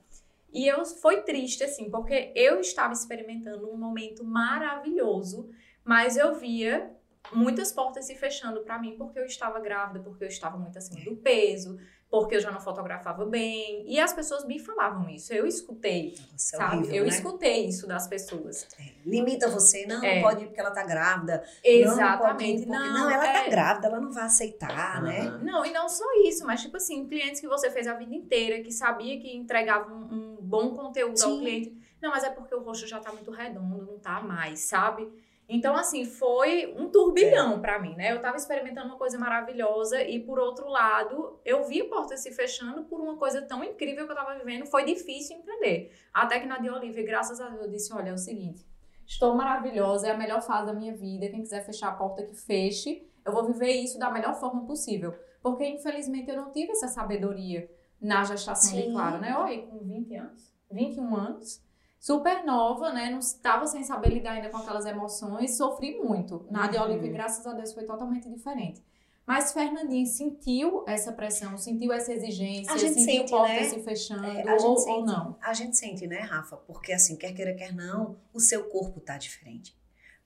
E eu foi triste, assim, porque eu estava experimentando um momento maravilhoso, mas eu via muitas portas se fechando para mim porque eu estava grávida, porque eu estava muito acima do peso, porque eu já não fotografava bem. E as pessoas me falavam isso. Eu escutei, Nossa, é sabe? horrível, eu né? escutei isso das pessoas. É, Limita você, não, É. não pode ir porque ela tá grávida. Exatamente. Não, Não, não, não ela tá é- grávida, ela não vai aceitar, né? Aham. Não, e não só isso, mas tipo assim, clientes que você fez a vida inteira, que sabia que entregava um, um bom conteúdo ao Sim. cliente. Não, mas é porque o rosto já tá muito redondo, não tá mais, sabe? Então, assim, foi um turbilhão pra mim, né? Eu tava experimentando uma coisa maravilhosa e, por outro lado, eu vi portas se fechando por uma coisa tão incrível que eu tava vivendo. Foi difícil entender. Até que na de Olivia, graças a Deus, eu disse, olha, é o seguinte, estou maravilhosa, é a melhor fase da minha vida. Quem quiser fechar a porta, que feche. Eu vou viver isso da melhor forma possível. Porque, infelizmente, eu não tive essa sabedoria na gestação de Sim. Clara, né? Olha, com 20 anos, 21 anos, super nova, né? Não estava sem saber lidar ainda com aquelas emoções, sofri muito. Na de Uhum. Olivia, graças a Deus, foi totalmente diferente. Mas Fernandinho sentiu essa pressão, sentiu essa exigência, A gente sentiu sente, portas né? se fechando, É, a ou, gente ou sente. não. A gente sente, né, Rafa? Porque assim, quer queira, quer não, o seu corpo tá diferente.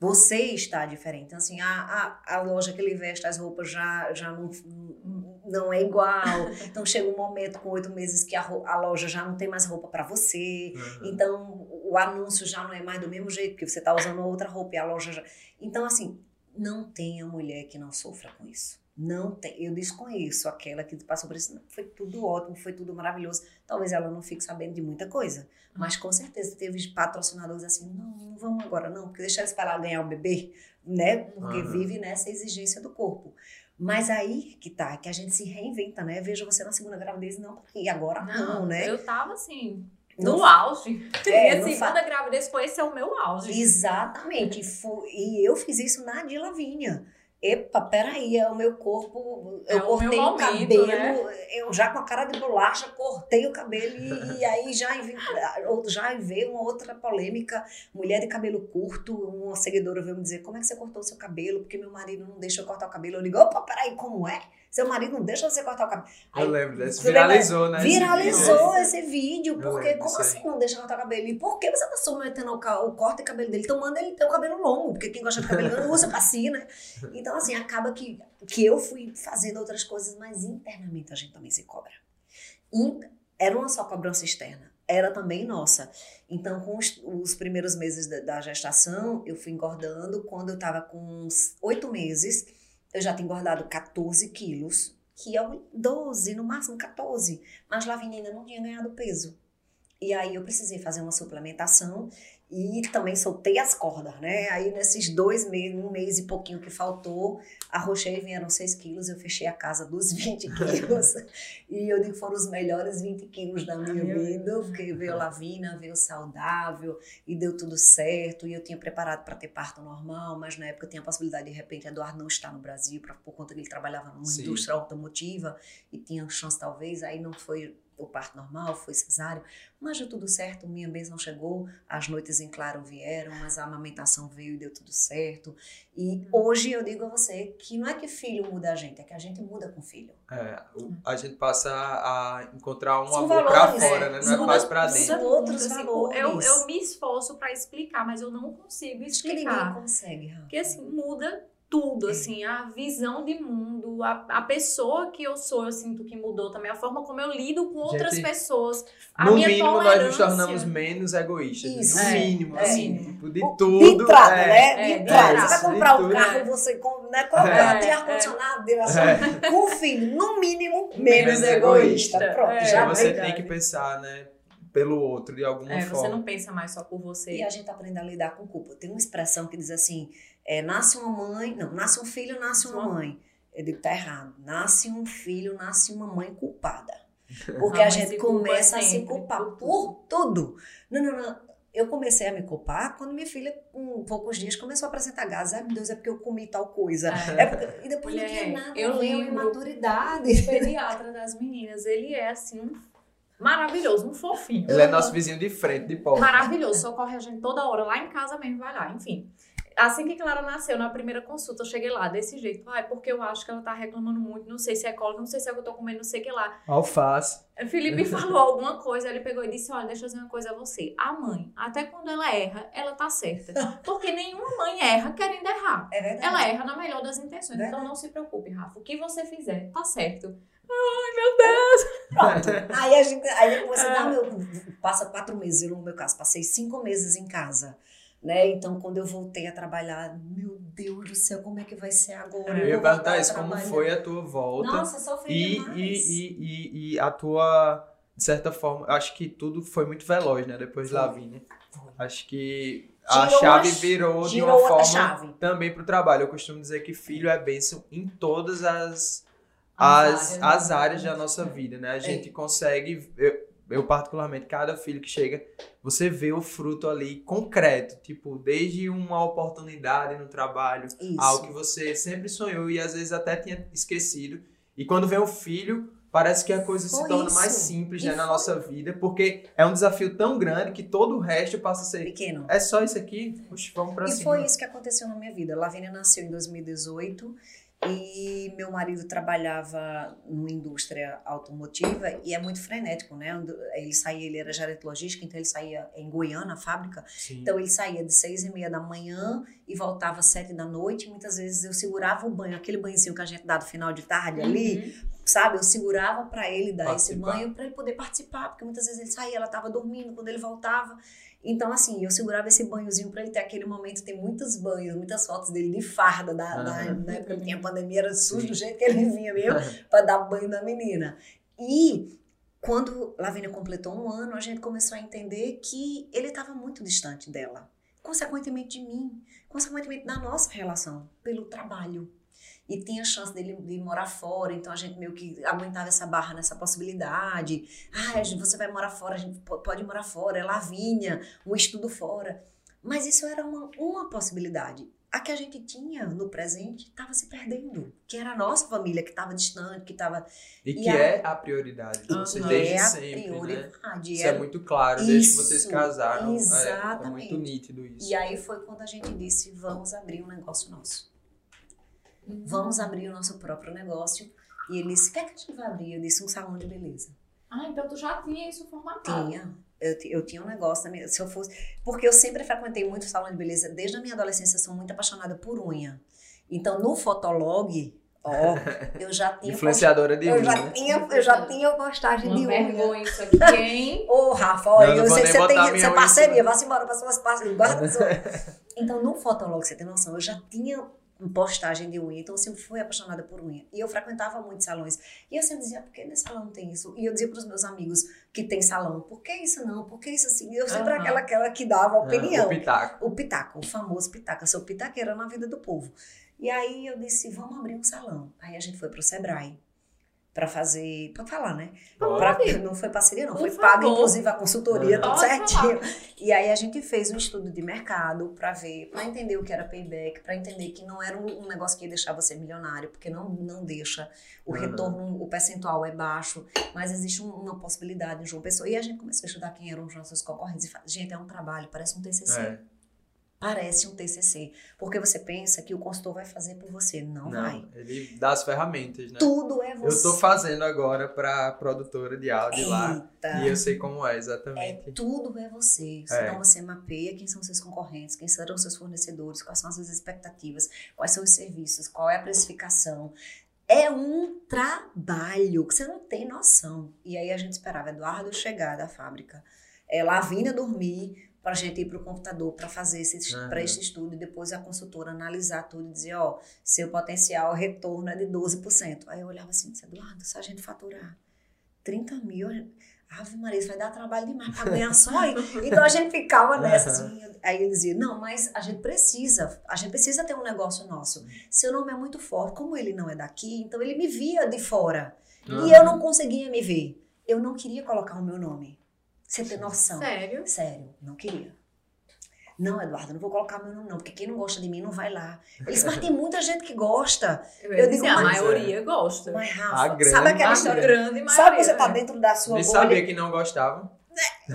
Você está diferente. Então, assim, a, a, a loja que ele veste as roupas já, já não, não é igual. Então, chega um momento com oito meses que a, a loja já não tem mais roupa para você. Aham. Então, o anúncio já não é mais do mesmo jeito, porque você tá usando outra roupa e a loja já. Então, assim, não tenha mulher que não sofra com isso. Não tem. Eu desconheço aquela que passou por isso. Não, Foi tudo ótimo, foi tudo maravilhoso. Talvez ela não fique sabendo de muita coisa. Mas com certeza teve patrocinadores assim, não, não vamos agora, não, porque deixa ela esperar ganhar o bebê, né? Porque Aham. vive nessa exigência do corpo. Mas aí que tá, que a gente se reinventa, né? Veja você na segunda gravidez, não, e agora não, né? Eu tava assim, Não no auge. É, e não a fa- segunda gravidez foi esse é o meu auge. Exatamente. E, e eu fiz isso na de Lavinha. Epa, peraí, é o meu corpo. Eu É cortei o momento, cabelo, né? eu já com a cara de bolacha, cortei o cabelo e, e aí já, já veio uma outra polêmica. Mulher de cabelo curto, uma seguidora veio me dizer: como é que você cortou o seu cabelo? Porque meu marido não deixa eu cortar o cabelo. Eu digo: opa, peraí, como é? Seu marido não deixa você cortar o cabelo. Aí, Eu lembro lembra? Viralizou, né? esse Viralizou vídeo. esse vídeo, Eu porque como assim não deixa cortar o cabelo? E por que você tá submetendo o, corte de cabelo dele? Então manda ele ter o cabelo longo, porque quem gosta de cabelo longo usa pra si, né? Então, assim, acaba que, que eu fui fazendo outras coisas, mas internamente a gente também se cobra. In- Era uma só cobrança externa, era também nossa. Então, com os, os primeiros meses da, da gestação, eu fui engordando. Quando eu tava com uns oito meses, eu já tinha engordado 14 quilos, que é o 12, no máximo 14. Mas Lavínia ainda não tinha ganhado peso. E aí eu precisei fazer uma suplementação e também soltei as cordas, né? Aí nesses dois meses, um mês e pouquinho que faltou, arrochei e vieram 6 quilos, eu fechei a casa dos 20 quilos. e eu digo que foram os melhores 20 quilos da minha minha vida, porque veio Lavina, veio saudável e deu tudo certo. E eu tinha preparado para ter parto normal, mas na época tinha a possibilidade de, de repente, Eduardo não estar no Brasil, pra, por conta que ele trabalhava numa Sim. indústria automotiva e tinha chance talvez, aí não foi o parto normal, foi cesárea, mas deu tudo certo, minha bênção chegou, as noites em claro vieram, mas a amamentação veio e deu tudo certo. E hoje eu digo a você que não é que filho muda a gente, é que a gente muda com filho. É, a gente passa a encontrar um São amor pra valores, fora, é. né? Não é mais pra valores. dentro. São outros Assim, valores. Eu, eu me esforço pra explicar, mas eu não consigo Acho que ninguém explicar. consegue, Rafa. Porque assim, muda tudo, É. assim, a visão de mundo, a, a pessoa que eu sou, eu sinto que mudou também, a forma como eu lido com outras Gente, pessoas, a No minha mínimo, nós nos tolerância. tornamos menos egoístas. Isso. No É, mínimo, é. assim. Tipo, de tudo. de entrada, é. né? É, De entrada. entrada. Você vai comprar De um tudo. carro, você com, né, compra, É, tem é. ar-condicionado, direção. É. Com o filho, no mínimo, menos, Menos egoísta. egoísta. Pronto, É, já você tem que pensar, né? Pelo outro, de alguma É, forma. você não pensa mais só por você. E a gente aprende a lidar com culpa. Tem uma expressão que diz assim: é, nasce uma mãe, não, nasce um filho, nasce uma mãe. Eu digo, tá errado. Nasce um filho, nasce uma mãe culpada. Porque A a, gente começa a se culpar por tudo. Não, não, não. eu comecei a me culpar quando minha filha, com poucos dias, começou a apresentar gases. Ai, meu Deus, é porque eu comi tal coisa. É. É porque- E depois não Mulher, tinha nada eu a ver, lembro. imaturidade. O pediatra das meninas, ele é assim, um maravilhoso, um fofinho. Ele é nosso vizinho de frente, de porta. Maravilhoso, socorre a gente toda hora, lá em casa mesmo, vai lá, enfim. Assim que Clara nasceu, na primeira consulta, eu cheguei lá desse jeito. Ai, porque eu acho que ela tá reclamando muito, não sei se é cólica, não sei se é que eu tô comendo, não sei o que lá. Alface. Felipe falou alguma coisa, ele pegou e disse: Olha, deixa eu dizer uma coisa a você. A mãe, até quando ela erra, ela tá certa. Porque nenhuma mãe erra querendo errar. É verdade. Ela erra na melhor das intenções. Então Verdade. não se preocupe, Rafa. O que você fizer, tá certo. Ai, meu Deus. Pronto. Aí, a gente, aí depois você É. dá meu, passa quatro meses. Eu, no meu caso, passei cinco meses em casa. Né? Então, quando eu voltei a trabalhar, meu Deus do céu, como é que vai ser agora? Eu ia perguntar isso, como foi a tua volta? Nossa, sofri E, demais. e, e, e, e a tua, de certa forma, acho que tudo foi muito veloz, né? Depois de. Lavínia. Foi. Acho que a Girou chave a- virou de uma forma chave. também pro trabalho. Eu costumo dizer que filho é bênção em todas as, As as, áreas, as né? áreas da nossa vida, É. né? A gente consegue, eu, eu particularmente, cada filho que chega, você vê o fruto ali concreto, tipo, desde uma oportunidade no trabalho, Isso. algo que você sempre sonhou e às vezes até tinha esquecido. E quando vem o filho, parece que a coisa se Foi torna mais isso. simples E né, na nossa vida, porque é um desafio tão grande que todo o resto passa a ser. Pequeno. É só isso aqui? Puxa, vamos pra E cima. foi isso que aconteceu na minha vida. Lavínia nasceu em 2018 e meu marido trabalhava numa indústria automotiva e é muito frenético, né? Ele saía, ele era gerente logística, então ele saía em Goiânia, a fábrica. Sim. Então ele saía de seis e meia da manhã e voltava às sete da noite. Muitas vezes eu segurava o banho, aquele banhozinho que a gente dá no final de tarde ali, Uhum. Sabe? Eu segurava para ele dar esse Participar. banho para ele poder participar, porque muitas vezes ele saía, ela estava dormindo, quando ele voltava. Então, assim, eu segurava esse banhozinho para ele ter aquele momento. Tem muitos banhos, muitas fotos dele de farda, da, da, Aham. na época que tinha pandemia, era sujo do jeito que ele vinha mesmo, para dar banho na menina. E quando Lavínia completou um ano, a gente começou a entender que ele estava muito distante dela. Consequentemente de mim, consequentemente da nossa relação, pelo trabalho. E tinha chance dele de morar fora, então a gente meio que aguentava essa barra nessa possibilidade. Ah, você vai morar fora, a gente po- pode morar fora, é Lavínia, um estudo fora. Mas isso era uma, uma possibilidade. A que a gente tinha no presente estava se perdendo, que era a nossa família, que estava distante, que estava. E E que a- é a prioridade de vocês desde é a sempre, né? prioridade. Isso era- é muito claro, desde que vocês Isso, casaram. É- É, exatamente. muito nítido isso. E aí foi quando a gente disse: vamos abrir um negócio nosso. Vamos abrir o nosso próprio negócio. E ele disse: o que é que a gente vai abrir? Eu disse: um salão de beleza. Ah, então tu já tinha isso formatado. Tinha. Eu, eu tinha um negócio também. Se eu fosse. Porque eu sempre frequentei muito salão de beleza. Desde a minha adolescência, eu sou muito apaixonada por unha. Então, no Fotolog, ó, eu já tinha. Influenciadora de eu unha, já né? tinha, eu já tinha postagem de Uma unha. vergonha isso aqui, hein? Ô, Rafa, olha, eu vou sei que nem você botar tem você é parceria, vá-se embora para suas parcerias. guarda. Então, no Fotolog, você tem noção, eu já tinha postagem de unha, então eu sempre fui apaixonada por unha. E eu frequentava muitos salões. E eu sempre dizia, por que nesse salão tem isso? E eu dizia para os meus amigos que tem salão, por que isso não? Por que isso assim? E eu sempre era Aham. aquela, aquela que dava Ah, opinião. o pitaco. O pitaco, o famoso pitaco. Eu sou pitaqueira na vida do povo. E aí eu disse, vamos abrir um salão. Aí a gente foi pro Sebrae para fazer, pode falar, né? Pra- não foi parceria, não. Por Foi pago, inclusive, a consultoria, tudo Pode certinho. E aí a gente fez um estudo de mercado para ver, para entender o que era payback, para entender que não era um, negócio que ia deixar você milionário, porque não, não deixa. O Aham. retorno, o percentual é baixo, mas existe um- uma possibilidade em João Pessoa. E a gente começou a estudar quem eram os nossos concorrentes. E gente, é um trabalho, parece um TCC. É. Parece um TCC. Porque você pensa que o consultor vai fazer por você. Não, Não, vai. ele dá as ferramentas, né? Tudo é Eu você. tô fazendo agora pra produtora de áudio lá. E eu sei como é, É, exatamente. tudo é você. É. Então você mapeia quem são seus concorrentes, quem serão seus fornecedores, quais são as suas expectativas, quais são os serviços, qual é a precificação. É um trabalho que você não tem noção. E aí a gente esperava Eduardo chegar da fábrica, é, Lavínia dormir, para a gente ir para o computador para fazer esse, Aham. pra esse estudo e depois a consultora analisar tudo e dizer: ó, seu potencial retorno é de 12%. Aí eu olhava assim e disse: Eduardo, se a gente faturar 30 mil, Ave Maria, isso vai dar trabalho demais para ganhar só aí. Então a gente ficava nessa. Assim, aí ele dizia: não, mas a gente precisa, a gente precisa ter um negócio nosso. Seu nome é muito forte, como ele não é daqui, então ele me via de fora. E eu não conseguia me ver. Eu não queria colocar o meu nome. Você tem noção? Sério? Sério, não queria. Não, Eduardo, não vou colocar meu nome, não, porque quem não gosta de mim não vai lá. Ele disse, mas tem muita gente que gosta. Eu, Eu digo, digo, a mas- maioria gosta. Mas, A Rafa, grande sabe aquela A história? grande maioria. Sabe que você tá né? dentro da sua Nem bolha? sabia que não gostava.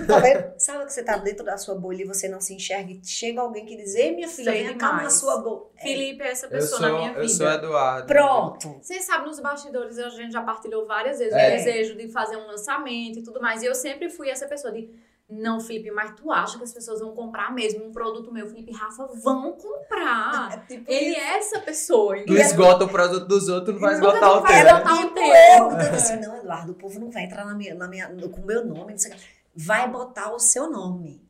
Tá vendo? Sabe que você tá dentro da sua bolha e você não se enxerga e chega alguém que diz, ei, minha filha, Sei vem cá na sua bolha. Felipe é essa Eu pessoa sou, na minha eu vida. sou Eduardo. Pronto. Vocês sabem, nos bastidores a gente já partilhou várias vezes É. o desejo de fazer um lançamento e tudo mais. E eu sempre fui essa pessoa de, não, Felipe, mas tu acha que as pessoas vão comprar mesmo um produto meu? Felipe e Rafa vão comprar. tipo Ele é essa pessoa. Tu esgota o produto dos outros, não vai esgotar o vai teu. esgotar né? o teu. eu. Eu disse assim, não, Eduardo, o povo não vai entrar na minha, na minha, com o meu nome, não sei o quê. Vai botar o seu nome.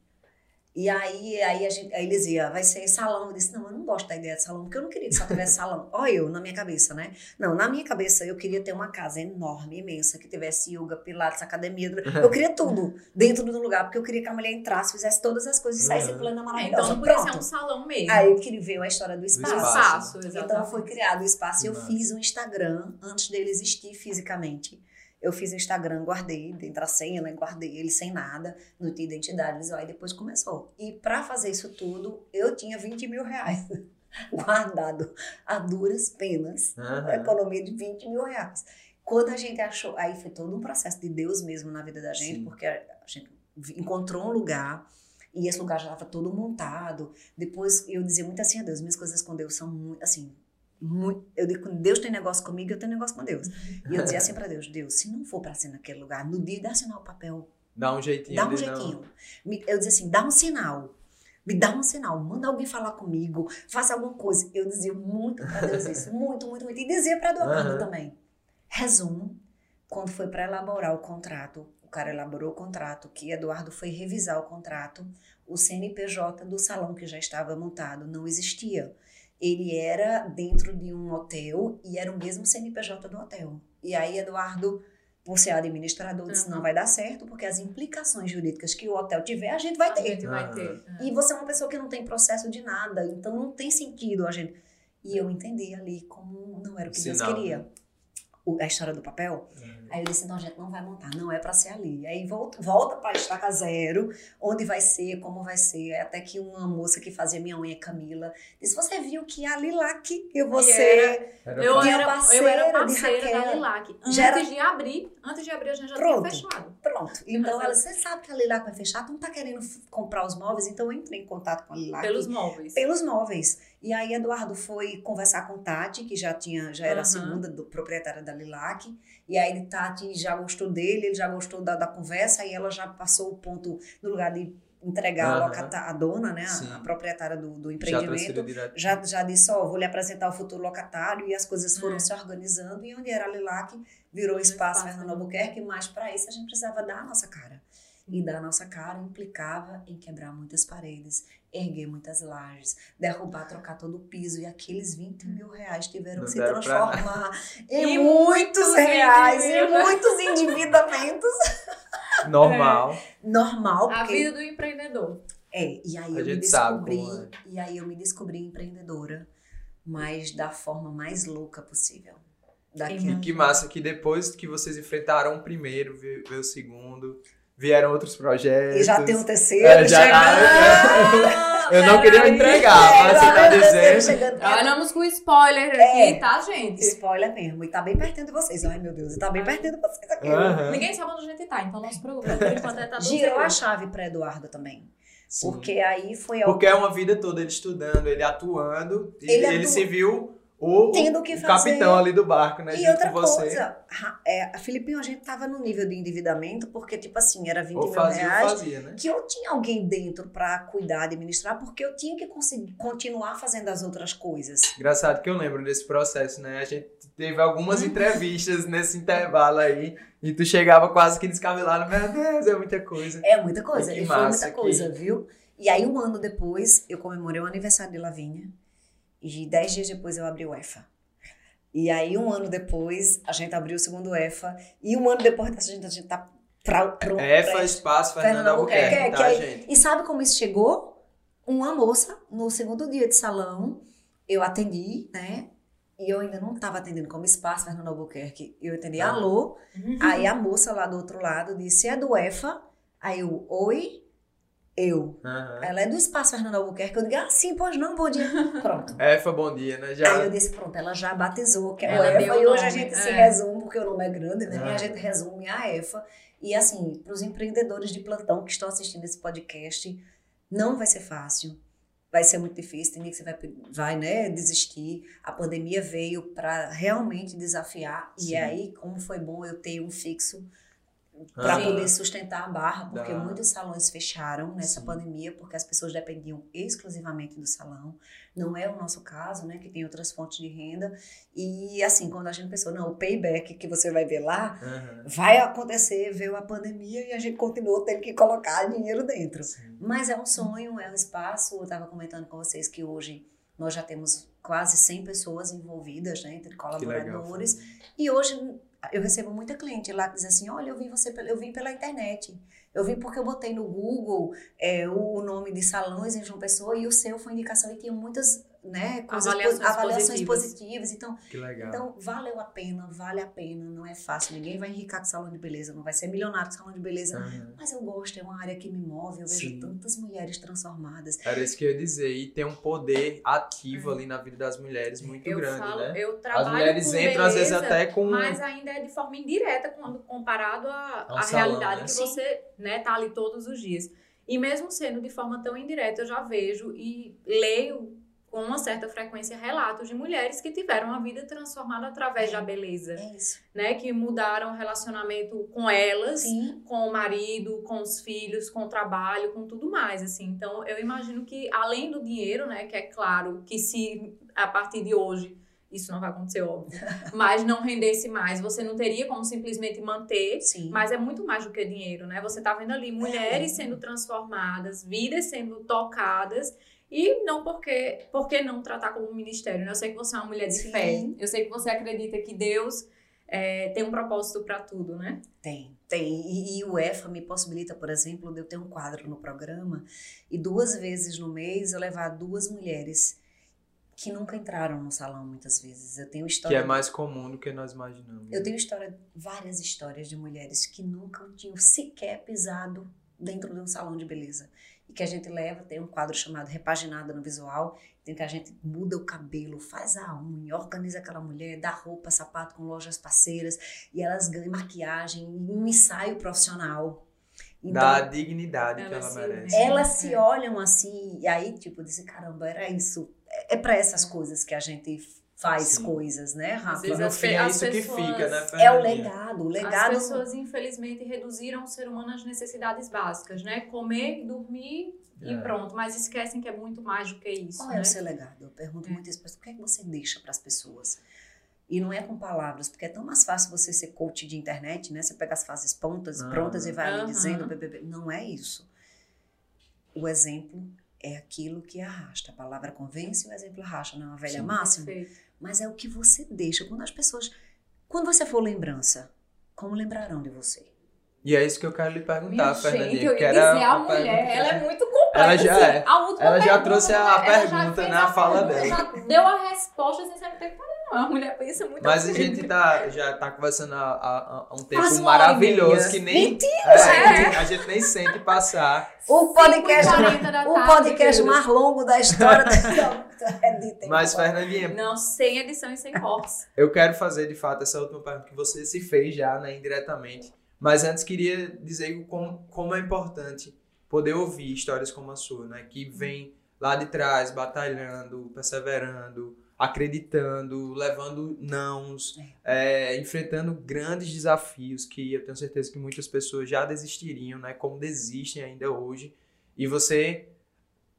E aí, aí, a gente, aí eles iam, vai ser salão. Eu disse, não, eu não gosto da ideia de salão, porque eu não queria que só tivesse salão. Olha eu, na minha cabeça, né? Não, na minha cabeça eu queria ter uma casa enorme, imensa, que tivesse yoga, pilates, academia. Eu queria tudo dentro do lugar, porque eu queria que a mulher entrasse, fizesse todas as coisas e saísse Uhum. É, maravilhosa. então não podia ser Pronto. um salão mesmo. Aí eu queria ver a história do Do espaço. espaço. espaço, exatamente. Então foi criado o espaço e eu fiz um Instagram antes dele existir fisicamente. Eu fiz o Instagram, guardei, dentro da senha, né? Guardei ele sem nada, não tinha identidade visual, e depois começou. E para fazer isso tudo, eu tinha 20 mil reais guardado a duras penas, uma economia de 20 mil reais. Quando a gente achou, aí foi todo um processo de Deus mesmo na vida da gente, Sim. porque a gente encontrou um lugar e esse lugar já estava todo montado. Depois eu dizia muito assim a Deus, minhas coisas com Deus são muito, assim, muito, eu digo, quando Deus tem negócio comigo, eu tenho negócio com Deus. E eu dizia assim para Deus, Deus, se não for para ser naquele lugar, no dia de assinar o papel, Dá um jeitinho. dá um não- jeitinho. Me- eu dizia assim, dá um sinal. Me dá um sinal, manda alguém falar comigo, faça alguma coisa. Eu dizia muito para Deus isso, muito, muito, muito. E dizia para Eduardo Aham. também. Resumo, quando foi para elaborar o contrato, o cara elaborou o contrato, que Eduardo foi revisar o contrato, o CNPJ do salão que já estava montado não existia. Ele era dentro de um hotel e era o mesmo CNPJ do hotel. E aí Eduardo, por ser administrador, disse, Uhum. não vai dar certo, porque as implicações jurídicas que o hotel tiver, a gente vai A ter. gente vai ter. E você é uma pessoa que não tem processo de nada, então não tem sentido a gente. E eu entendi ali como não era o que Deus Sinal, queria. A história do papel. Uhum. Aí eu disse, então a gente não vai montar, não é pra ser ali. Aí volta, volta pra estaca zero, onde vai ser, como vai ser. Aí Até que uma moça que fazia minha unha, Camila, disse, você viu que a Lilac e você... Era Eu era, parceira eu era de parceira da Raquel. Lilac. Antes era- de abrir, antes de abrir a gente já Pronto. tinha fechado. Pronto. Então ela, você sabe que a Lilac vai fechar, tu não tá querendo comprar os móveis, então eu entrei em contato com a Lilac. Pelos móveis. pelos móveis. E aí Eduardo foi conversar com Tati, que já tinha, já era a Aham. segunda do, proprietária da Lilac. E aí Tati já gostou dele, ele já gostou da, da conversa, e ela já passou o ponto no lugar de entregar a, Aham. locata- a dona, né, a, a proprietária do, do Já empreendimento. direto. Já, já disse, ó, vou lhe apresentar o futuro locatário, e as coisas foram É. se organizando, e onde era a Lilac, virou espaço espaço, Fernando né? Albuquerque, mas para isso a gente precisava dar a nossa cara. E dar a nossa cara implicava em quebrar muitas paredes, erguer muitas lajes, derrubar, trocar todo o piso. E aqueles 20 mil reais tiveram Não que se transformar em E muitos reais, em muitos endividamentos. Normal. Normal, A porque... vida do empreendedor. É, e aí A eu me descobri, é. e aí eu me descobri empreendedora, mas da forma mais louca possível. Daquilo. E que massa que depois que vocês enfrentaram o primeiro, veio o segundo, vieram outros projetos. E já tem um terceiro É, já- chegando. Eu não queria entregar, mas você tá É, terceiro dizendo. chegando. Trabalhamos com spoiler É. aqui, tá, gente? Spoiler mesmo. E tá bem pertinho de vocês. Ai, meu Deus. E tá bem pertinho de vocês aqui. Ninguém sabe onde a gente tá, então não se preocupe. Por enquanto é tá Girou a chave pra Eduardo também. Sim. Porque aí foi algo Porque é uma vida toda ele estudando, ele atuando, e Ele ele, atua- se viu o, Tendo que o fazer. capitão ali do barco, né? E outra coisa, é, a Filipinho, a gente tava no nível de endividamento, porque, tipo assim, era 20 Ou mil fazia ou reais. fazia, né? Que eu tinha alguém dentro pra cuidar, administrar, porque eu tinha que conseguir continuar fazendo as outras coisas. Engraçado que eu lembro desse processo, né? A gente teve algumas Uhum. entrevistas nesse intervalo aí, e tu chegava quase que descabelado, meu Deus, é muita coisa. É muita coisa, Que e foi muita que- coisa, viu? E aí, um ano depois, eu comemorei o aniversário de Lavínia. E dez dias depois eu abri o EFA. E aí, um ano depois, a gente abriu o segundo EFA. E um ano depois dessa gente, a gente tá pra, pronto. EFA pra- Espaço Fernando Fernando Albuquerque, Albuquerque, tá, gente? E sabe como isso chegou? Uma moça, no segundo dia de salão, eu atendi, né? E eu ainda não estava atendendo como espaço Fernando Albuquerque. Eu atendi Ah. alô. Aí a moça lá do outro lado disse: é do EFA? Aí eu, oi? Eu. Aham. Ela é do Espaço Fernando Albuquerque. Eu digo, ah, sim, pois não, bom dia. Pronto. Efa, bom dia, né? Já... Aí eu disse, pronto, ela já batizou, que é Ela o EFA, e hoje a gente se é. resume, porque o nome é grande, né? E Ah. a gente resume a EFA. E assim, para os empreendedores de plantão que estão assistindo esse podcast, não vai ser fácil. Vai ser muito difícil, tem dia que você vai, vai né, desistir. A pandemia veio para realmente desafiar. Sim. E aí, como foi bom eu ter um fixo para poder sustentar a barra, porque Dá. muitos salões fecharam nessa Sim. pandemia, porque as pessoas dependiam exclusivamente do salão. Não é o nosso caso, né, que tem outras fontes de renda. E assim, quando a gente pensou, não, o payback que você vai ver lá Aham. vai acontecer, veio a pandemia e a gente continuou tendo que colocar dinheiro dentro. Sim. Mas é um sonho, é um espaço. Eu estava comentando com vocês que hoje nós já temos quase 100 pessoas envolvidas, né, entre Que legal. colaboradores. E hoje eu recebo muita cliente lá que diz assim: olha, eu vi você, eu vim pela internet. Eu vim porque eu botei no Google é, o nome de salões em João Pessoa e o seu foi indicação e tinha muitas né, coisas, Avaliações avaliações positivas. positivas. Então, Que legal. então, valeu a pena, vale a pena. Não é fácil. Ninguém vai enricar com salão de beleza, não vai ser milionário com salão de beleza. Mas eu gosto, é uma área que me move. Eu vejo Sim. tantas mulheres transformadas. Era isso que eu ia dizer. E tem um poder ativo ali na vida das mulheres muito eu grande, falo, né? eu trabalho As mulheres com entram, às vezes, beleza, até com. Mas ainda é de forma indireta quando comparado à um realidade né? que Sim. você né, tá ali todos os dias. E mesmo sendo de forma tão indireta, eu já vejo e leio com uma certa frequência relatos de mulheres que tiveram a vida transformada através da beleza, É isso. né? Que mudaram o relacionamento com elas, Sim. com o marido, com os filhos, com o trabalho, com tudo mais, assim. Então, eu imagino que além do dinheiro, né, que é claro que se a partir de hoje isso não vai acontecer, óbvio, mas não rendesse mais, você não teria como simplesmente manter, Sim. mas é muito mais do que dinheiro, né? Você tá vendo ali mulheres sendo transformadas, vidas sendo tocadas e não porque, por que não tratar como ministério, né? Eu sei que você é uma mulher de Sim. fé. Eu sei que você acredita que Deus é, tem um propósito para tudo, né? Tem, tem. E, e o EFA me possibilita, por exemplo, de eu ter um quadro no programa e duas vezes no mês eu levar duas mulheres que nunca entraram no salão muitas vezes. Eu tenho Que história. é mais comum do que nós imaginamos. Eu tenho história, várias histórias de mulheres que nunca tinham sequer pisado dentro de um salão de beleza. Que a gente leva, tem um quadro chamado Repaginada no Visual, em que a gente muda o cabelo, faz a unha, organiza aquela mulher, dá roupa, sapato com lojas parceiras, e elas ganham maquiagem, um ensaio profissional. Então, Dá a dignidade que Ela se merece. elas se É. olham assim, e aí, tipo, eu disse, caramba, era isso. É, é para essas coisas que a gente faz Sim. coisas, né, Rafa? vezes as fim pe- é as isso que pessoas- fica, né, É o legado, o As legado. pessoas, infelizmente, reduziram o ser humano às necessidades básicas, né? Comer, dormir e É. pronto. Mas esquecem que é muito mais do que isso, Qual né? é o seu legado? Eu pergunto É. isso para o que é que você deixa para as pessoas? E não é com palavras, porque é tão mais fácil você ser coach de internet, né? Você pega as fases prontas, Aham. prontas e vai ali dizendo, bebê. Não é isso. O exemplo é aquilo que arrasta. A palavra convence, o exemplo arrasta, não é uma velha Sim. máxima. Perfeito. Mas é o que você deixa. Quando as pessoas. Quando você for lembrança, como lembrarão de você? E é isso que eu quero lhe perguntar, Minha Fernandinha. gente, eu que ia era dizer, a a pergunta mulher, que ela é muito completa. Ela já assim. é. A Ela já pergunta, trouxe a pergunta na a fala pergunta, dela. Já deu a resposta sem saber o que não. A mulher pensa muito Mas a assim. gente tá, já tá conversando há, um tempo maravilhoso que nem. Mentira! É, A gente nem sente passar. O podcast, 5h40 da o tarde, podcast mais longo da história da. É. Mas, Fernandinha, Não, sem edição e sem cortes. eu quero fazer de fato essa última pergunta que você se fez já, né, indiretamente. Mas antes queria dizer como, como é importante poder ouvir histórias como a sua, né? Que vem lá de trás, batalhando, perseverando, acreditando, levando nãos, é, enfrentando grandes desafios que eu tenho certeza que muitas pessoas já desistiriam, né? Como desistem ainda hoje. E você,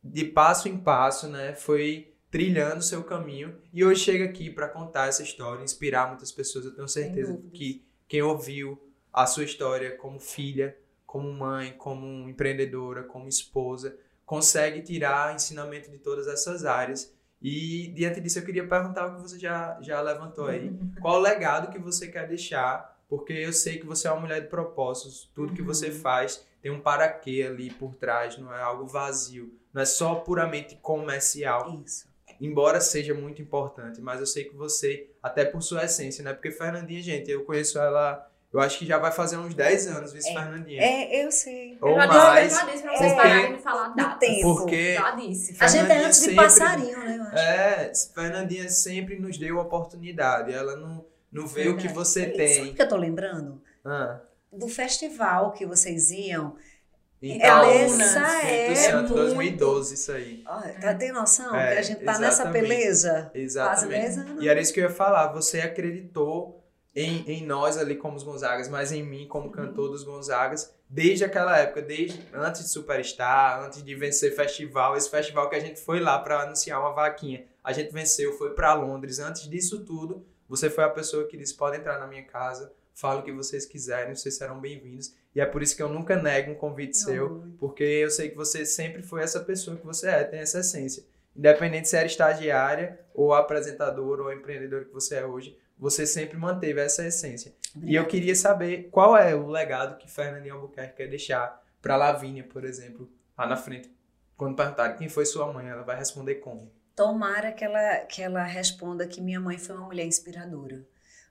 de passo em passo, né? Foi trilhando o seu caminho e hoje chega aqui para contar essa história, inspirar muitas pessoas. Eu tenho certeza que quem ouviu a sua história como filha, como mãe, como empreendedora, como esposa, consegue tirar ensinamento de todas essas áreas. E diante disso eu queria perguntar o que você já, já levantou aí. Qual o legado que você quer deixar? Porque eu sei que você é uma mulher de propósitos. Tudo que você faz tem um para quê ali por trás, não é algo vazio. Não é só puramente comercial Isso. embora seja muito importante, mas eu sei que você, até por sua essência, né? Porque Fernandinha, gente, eu conheço ela, Eu acho que já vai fazer uns 10 anos, vice É. Fernandinha. É, eu sei. Ou eu já mais. disse, eu já disse pra É. vocês Porque- pararem de falar No datas. tempo. Porque Já disse. A gente é antes de sempre- passarinho, né? eu acho. É, Fernandinha sempre nos deu oportunidade. Ela não, não vê o que Verdade. você Sabe tem. o que eu tô lembrando? Ah, Do festival que vocês iam. então, Essa é Santo, muito- 2012, isso aí. Olha, tá, tem noção É, que a gente tá nessa exatamente. peleja? Quase Exatamente. 10 anos. E era isso que eu ia falar. Você acreditou em, em nós ali como os Gonzagas, mas em mim como cantor dos Gonzagas, desde aquela época, desde antes de Superstar, antes de vencer festival, esse festival que a gente foi lá para anunciar uma vaquinha. A gente venceu, foi para Londres. Antes disso tudo, você foi a pessoa que disse: pode entrar na minha casa, fala o que vocês quiserem, vocês serão bem-vindos. E é por isso que eu nunca nego um convite seu, porque eu sei que você sempre foi essa pessoa que você é, tem essa essência. Independente se era estagiária, ou apresentadora, ou empreendedora que você é hoje, você sempre manteve essa essência. E eu queria saber qual é o legado que Fernandinha Albuquerque quer deixar para Lavínia, por exemplo, lá na frente. Quando perguntarem quem foi sua mãe, ela vai responder como. Tomara que ela, que ela responda que minha mãe foi uma mulher inspiradora.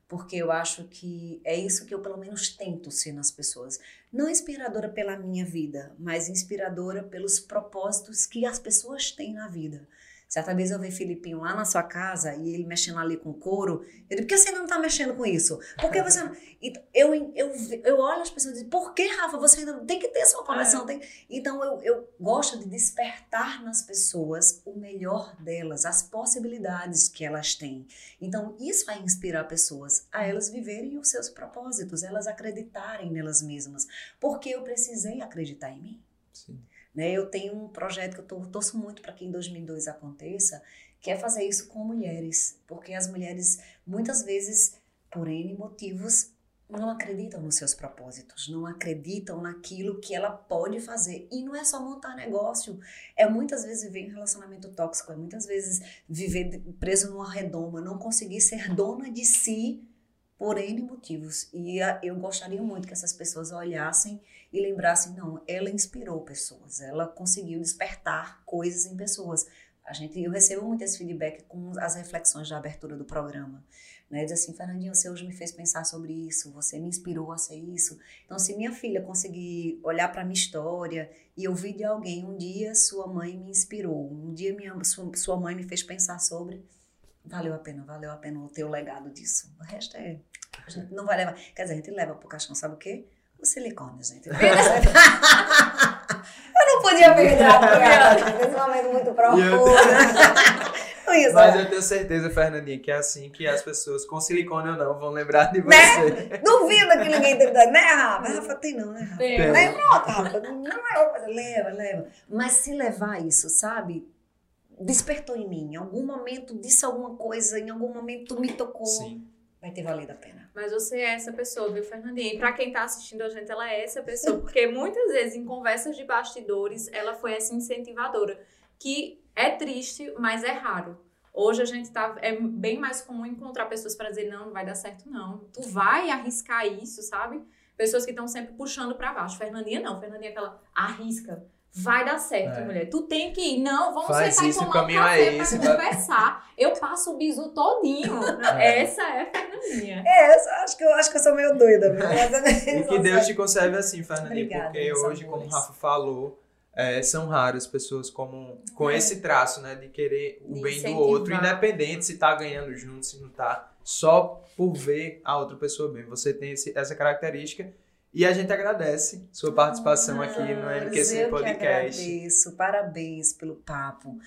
Porque eu acho que é isso que eu, pelo menos, tento ser nas pessoas. Não inspiradora pela minha vida, mas inspiradora pelos propósitos que as pessoas têm na vida. Certa vez eu vi Filipinho lá na sua casa e ele mexendo ali com couro. Eu digo, por que você não tá mexendo com isso? Por que você não... Então, eu, eu, eu olho as pessoas e digo, por que, Rafa, você ainda tem que ter sua coleção? Tem... Então, eu, eu gosto de despertar nas pessoas o melhor delas, as possibilidades que elas têm. Então, isso vai inspirar pessoas a elas viverem os seus propósitos, elas acreditarem nelas mesmas. Porque eu precisei acreditar em mim. Sim. Né? Eu tenho um projeto que eu torço muito para que em 2002 aconteça, que é fazer isso com mulheres. Porque as mulheres, muitas vezes, por N motivos, não acreditam nos seus propósitos, não acreditam naquilo que ela pode fazer. E não é só montar negócio, é muitas vezes viver em relacionamento tóxico, é muitas vezes viver preso numa redoma, não conseguir ser dona de si por N motivos. E a- eu gostaria muito que essas pessoas olhassem e lembrassem, não, ela inspirou pessoas, ela conseguiu despertar coisas em pessoas. A gente, eu recebo muito esse feedback com as reflexões da abertura do programa. Né? Diz assim, Fernandinho, você hoje me fez pensar sobre isso, você me inspirou a ser isso. Então, se minha filha conseguir olhar para minha história e ouvir de alguém, um dia sua mãe me inspirou, um dia minha, sua, sua mãe me fez pensar sobre, valeu a pena, valeu a pena o teu legado disso. O resto é, a gente não vai levar, quer dizer, a gente leva pro caixão, sabe o quê? O silicone, gente. eu não podia perder a piada, nesse momento muito profundo. Ia Mas saber. eu tenho certeza, Fernandinha, que é assim que as pessoas, com silicone ou não, vão lembrar de Né? você. Duvida que ninguém tem né, Rafa? Rafa tem não, né, Rafa? Tem. Né? Pronto, Rafa. Não é coisa. Leva, leva. Mas se levar isso, sabe? Despertou em mim. Em algum momento disse alguma coisa, em algum momento me tocou. Sim. Vai ter valido a pena. Mas você é essa pessoa, viu, Fernandinha? E pra quem tá assistindo a gente, ela é essa pessoa. Porque muitas vezes, em conversas de bastidores, ela foi essa incentivadora. Que é triste, mas é raro. Hoje a gente tá. É bem mais comum encontrar pessoas pra dizer, não, não vai dar certo, não. Tu vai arriscar isso, sabe? Pessoas que estão sempre puxando pra baixo. Fernandinha não. Fernandinha é aquela arrisca. Vai dar certo, É. mulher. Tu tem que ir. Não, vamos Faz sentar isso, e o tomar um caminho café é esse, pra conversar. Eu passo o bizu todinho. É. Essa é a Fernandinha. É, eu acho que eu, acho que eu sou meio doida. Mesmo. E que Deus te conserve assim, Fernandinha, Obrigada, porque hoje, como o amores. Rafa falou, é, são raras pessoas como, com É. esse traço, né, de querer o De bem do outro, independente se tá ganhando junto, se não tá, só por ver a outra pessoa bem. Você tem esse- essa característica e a gente agradece sua participação aqui no MQC eu Podcast. agradeço. Parabéns pelo papo.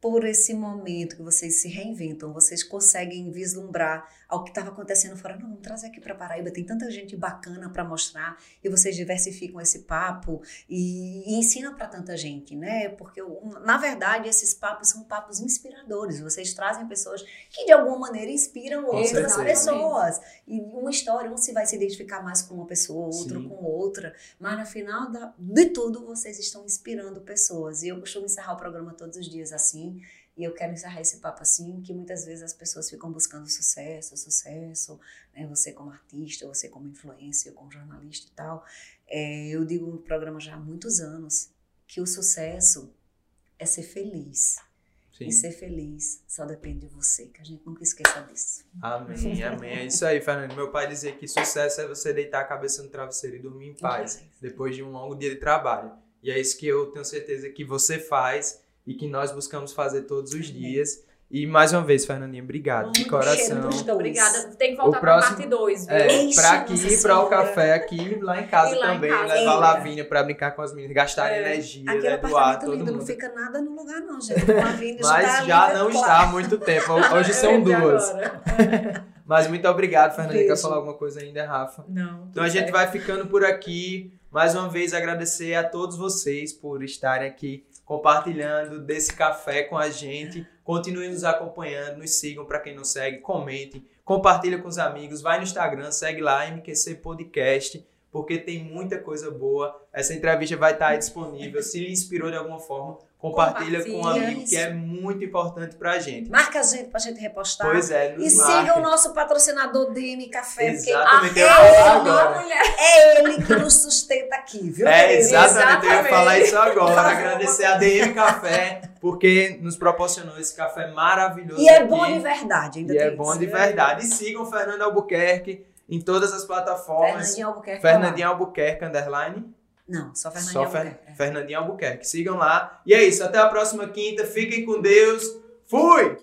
Por esse momento que vocês se reinventam, vocês conseguem vislumbrar ao que estava acontecendo fora. Não, vamos trazer aqui para Paraíba, tem tanta gente bacana para mostrar e vocês diversificam esse papo e, e ensinam para tanta gente, né? Porque, na verdade, esses papos são papos inspiradores. Vocês trazem pessoas que, de alguma maneira, inspiram Com outras certeza. pessoas. E uma história, um se vai se identificar mais com uma pessoa, outro Sim. com outra. Mas no final da- de tudo, vocês estão inspirando pessoas. E eu costumo encerrar o programa todos os dias assim. E eu quero encerrar esse papo assim, que muitas vezes as pessoas ficam buscando sucesso, sucesso, né? Você como artista, você como influencer, como jornalista e tal. É, eu digo no programa já há muitos anos que o sucesso é ser feliz. Sim. E ser feliz só depende de você, que a gente nunca esqueça disso. Amém, amém. É isso aí, Fernando. Meu pai dizia que sucesso é você deitar a cabeça no travesseiro e dormir em paz, depois de um longo dia de trabalho. E é isso que eu tenho certeza que você faz e que nós buscamos fazer todos os dias. E mais uma vez, Fernandinha, obrigado de Muito coração. Muito obrigada. Tem que voltar O próximo- pra parte 2, viu? É, pra Nossa aqui, pra o café aqui, lá em casa E lá em também, casa. levar a É. Lavínia pra brincar com as meninas, gastar É. energia, Aquele né, doar todo lindo, mundo. não fica nada no lugar não, gente. Uma vinda Mas tá já ali, não claro. está há muito tempo. Hoje são duas. Mas muito obrigado, Fernanda. Quer falar alguma coisa ainda, Rafa? Não. Então a gente vai ficando por aqui. Mais uma vez agradecer a todos vocês por estarem aqui compartilhando desse café com a gente. Continuem nos acompanhando, nos sigam para quem não segue, comentem, compartilha com os amigos, vai no Instagram, segue lá MQC Podcast, porque tem muita coisa boa. Essa entrevista vai estar aí disponível. Se lhe inspirou de alguma forma, compartilha com um Compartilha amigo que é muito importante pra gente. Marca a gente pra gente repostar. Pois é, E marquem. siga o nosso patrocinador DM Café, porque Exatamente, eu agora. mulher. é ele que nos sustenta aqui, viu? É, querido? exatamente, eu ia Exatamente. falar isso agora. Agradecer a DM Café, porque nos proporcionou esse café maravilhoso. E é aqui. bom de verdade, ainda E é bom de verdade. E sigam o Fernando Albuquerque em todas as plataformas. Fernandinho Albuquerque. Fernandinho Albuquerque, underline. Não, só Fernandinho Só Fer- Albuquerque. é. Fernandinho Albuquerque. Sigam lá. E é isso. Até a próxima quinta. Fiquem com Deus. Fui!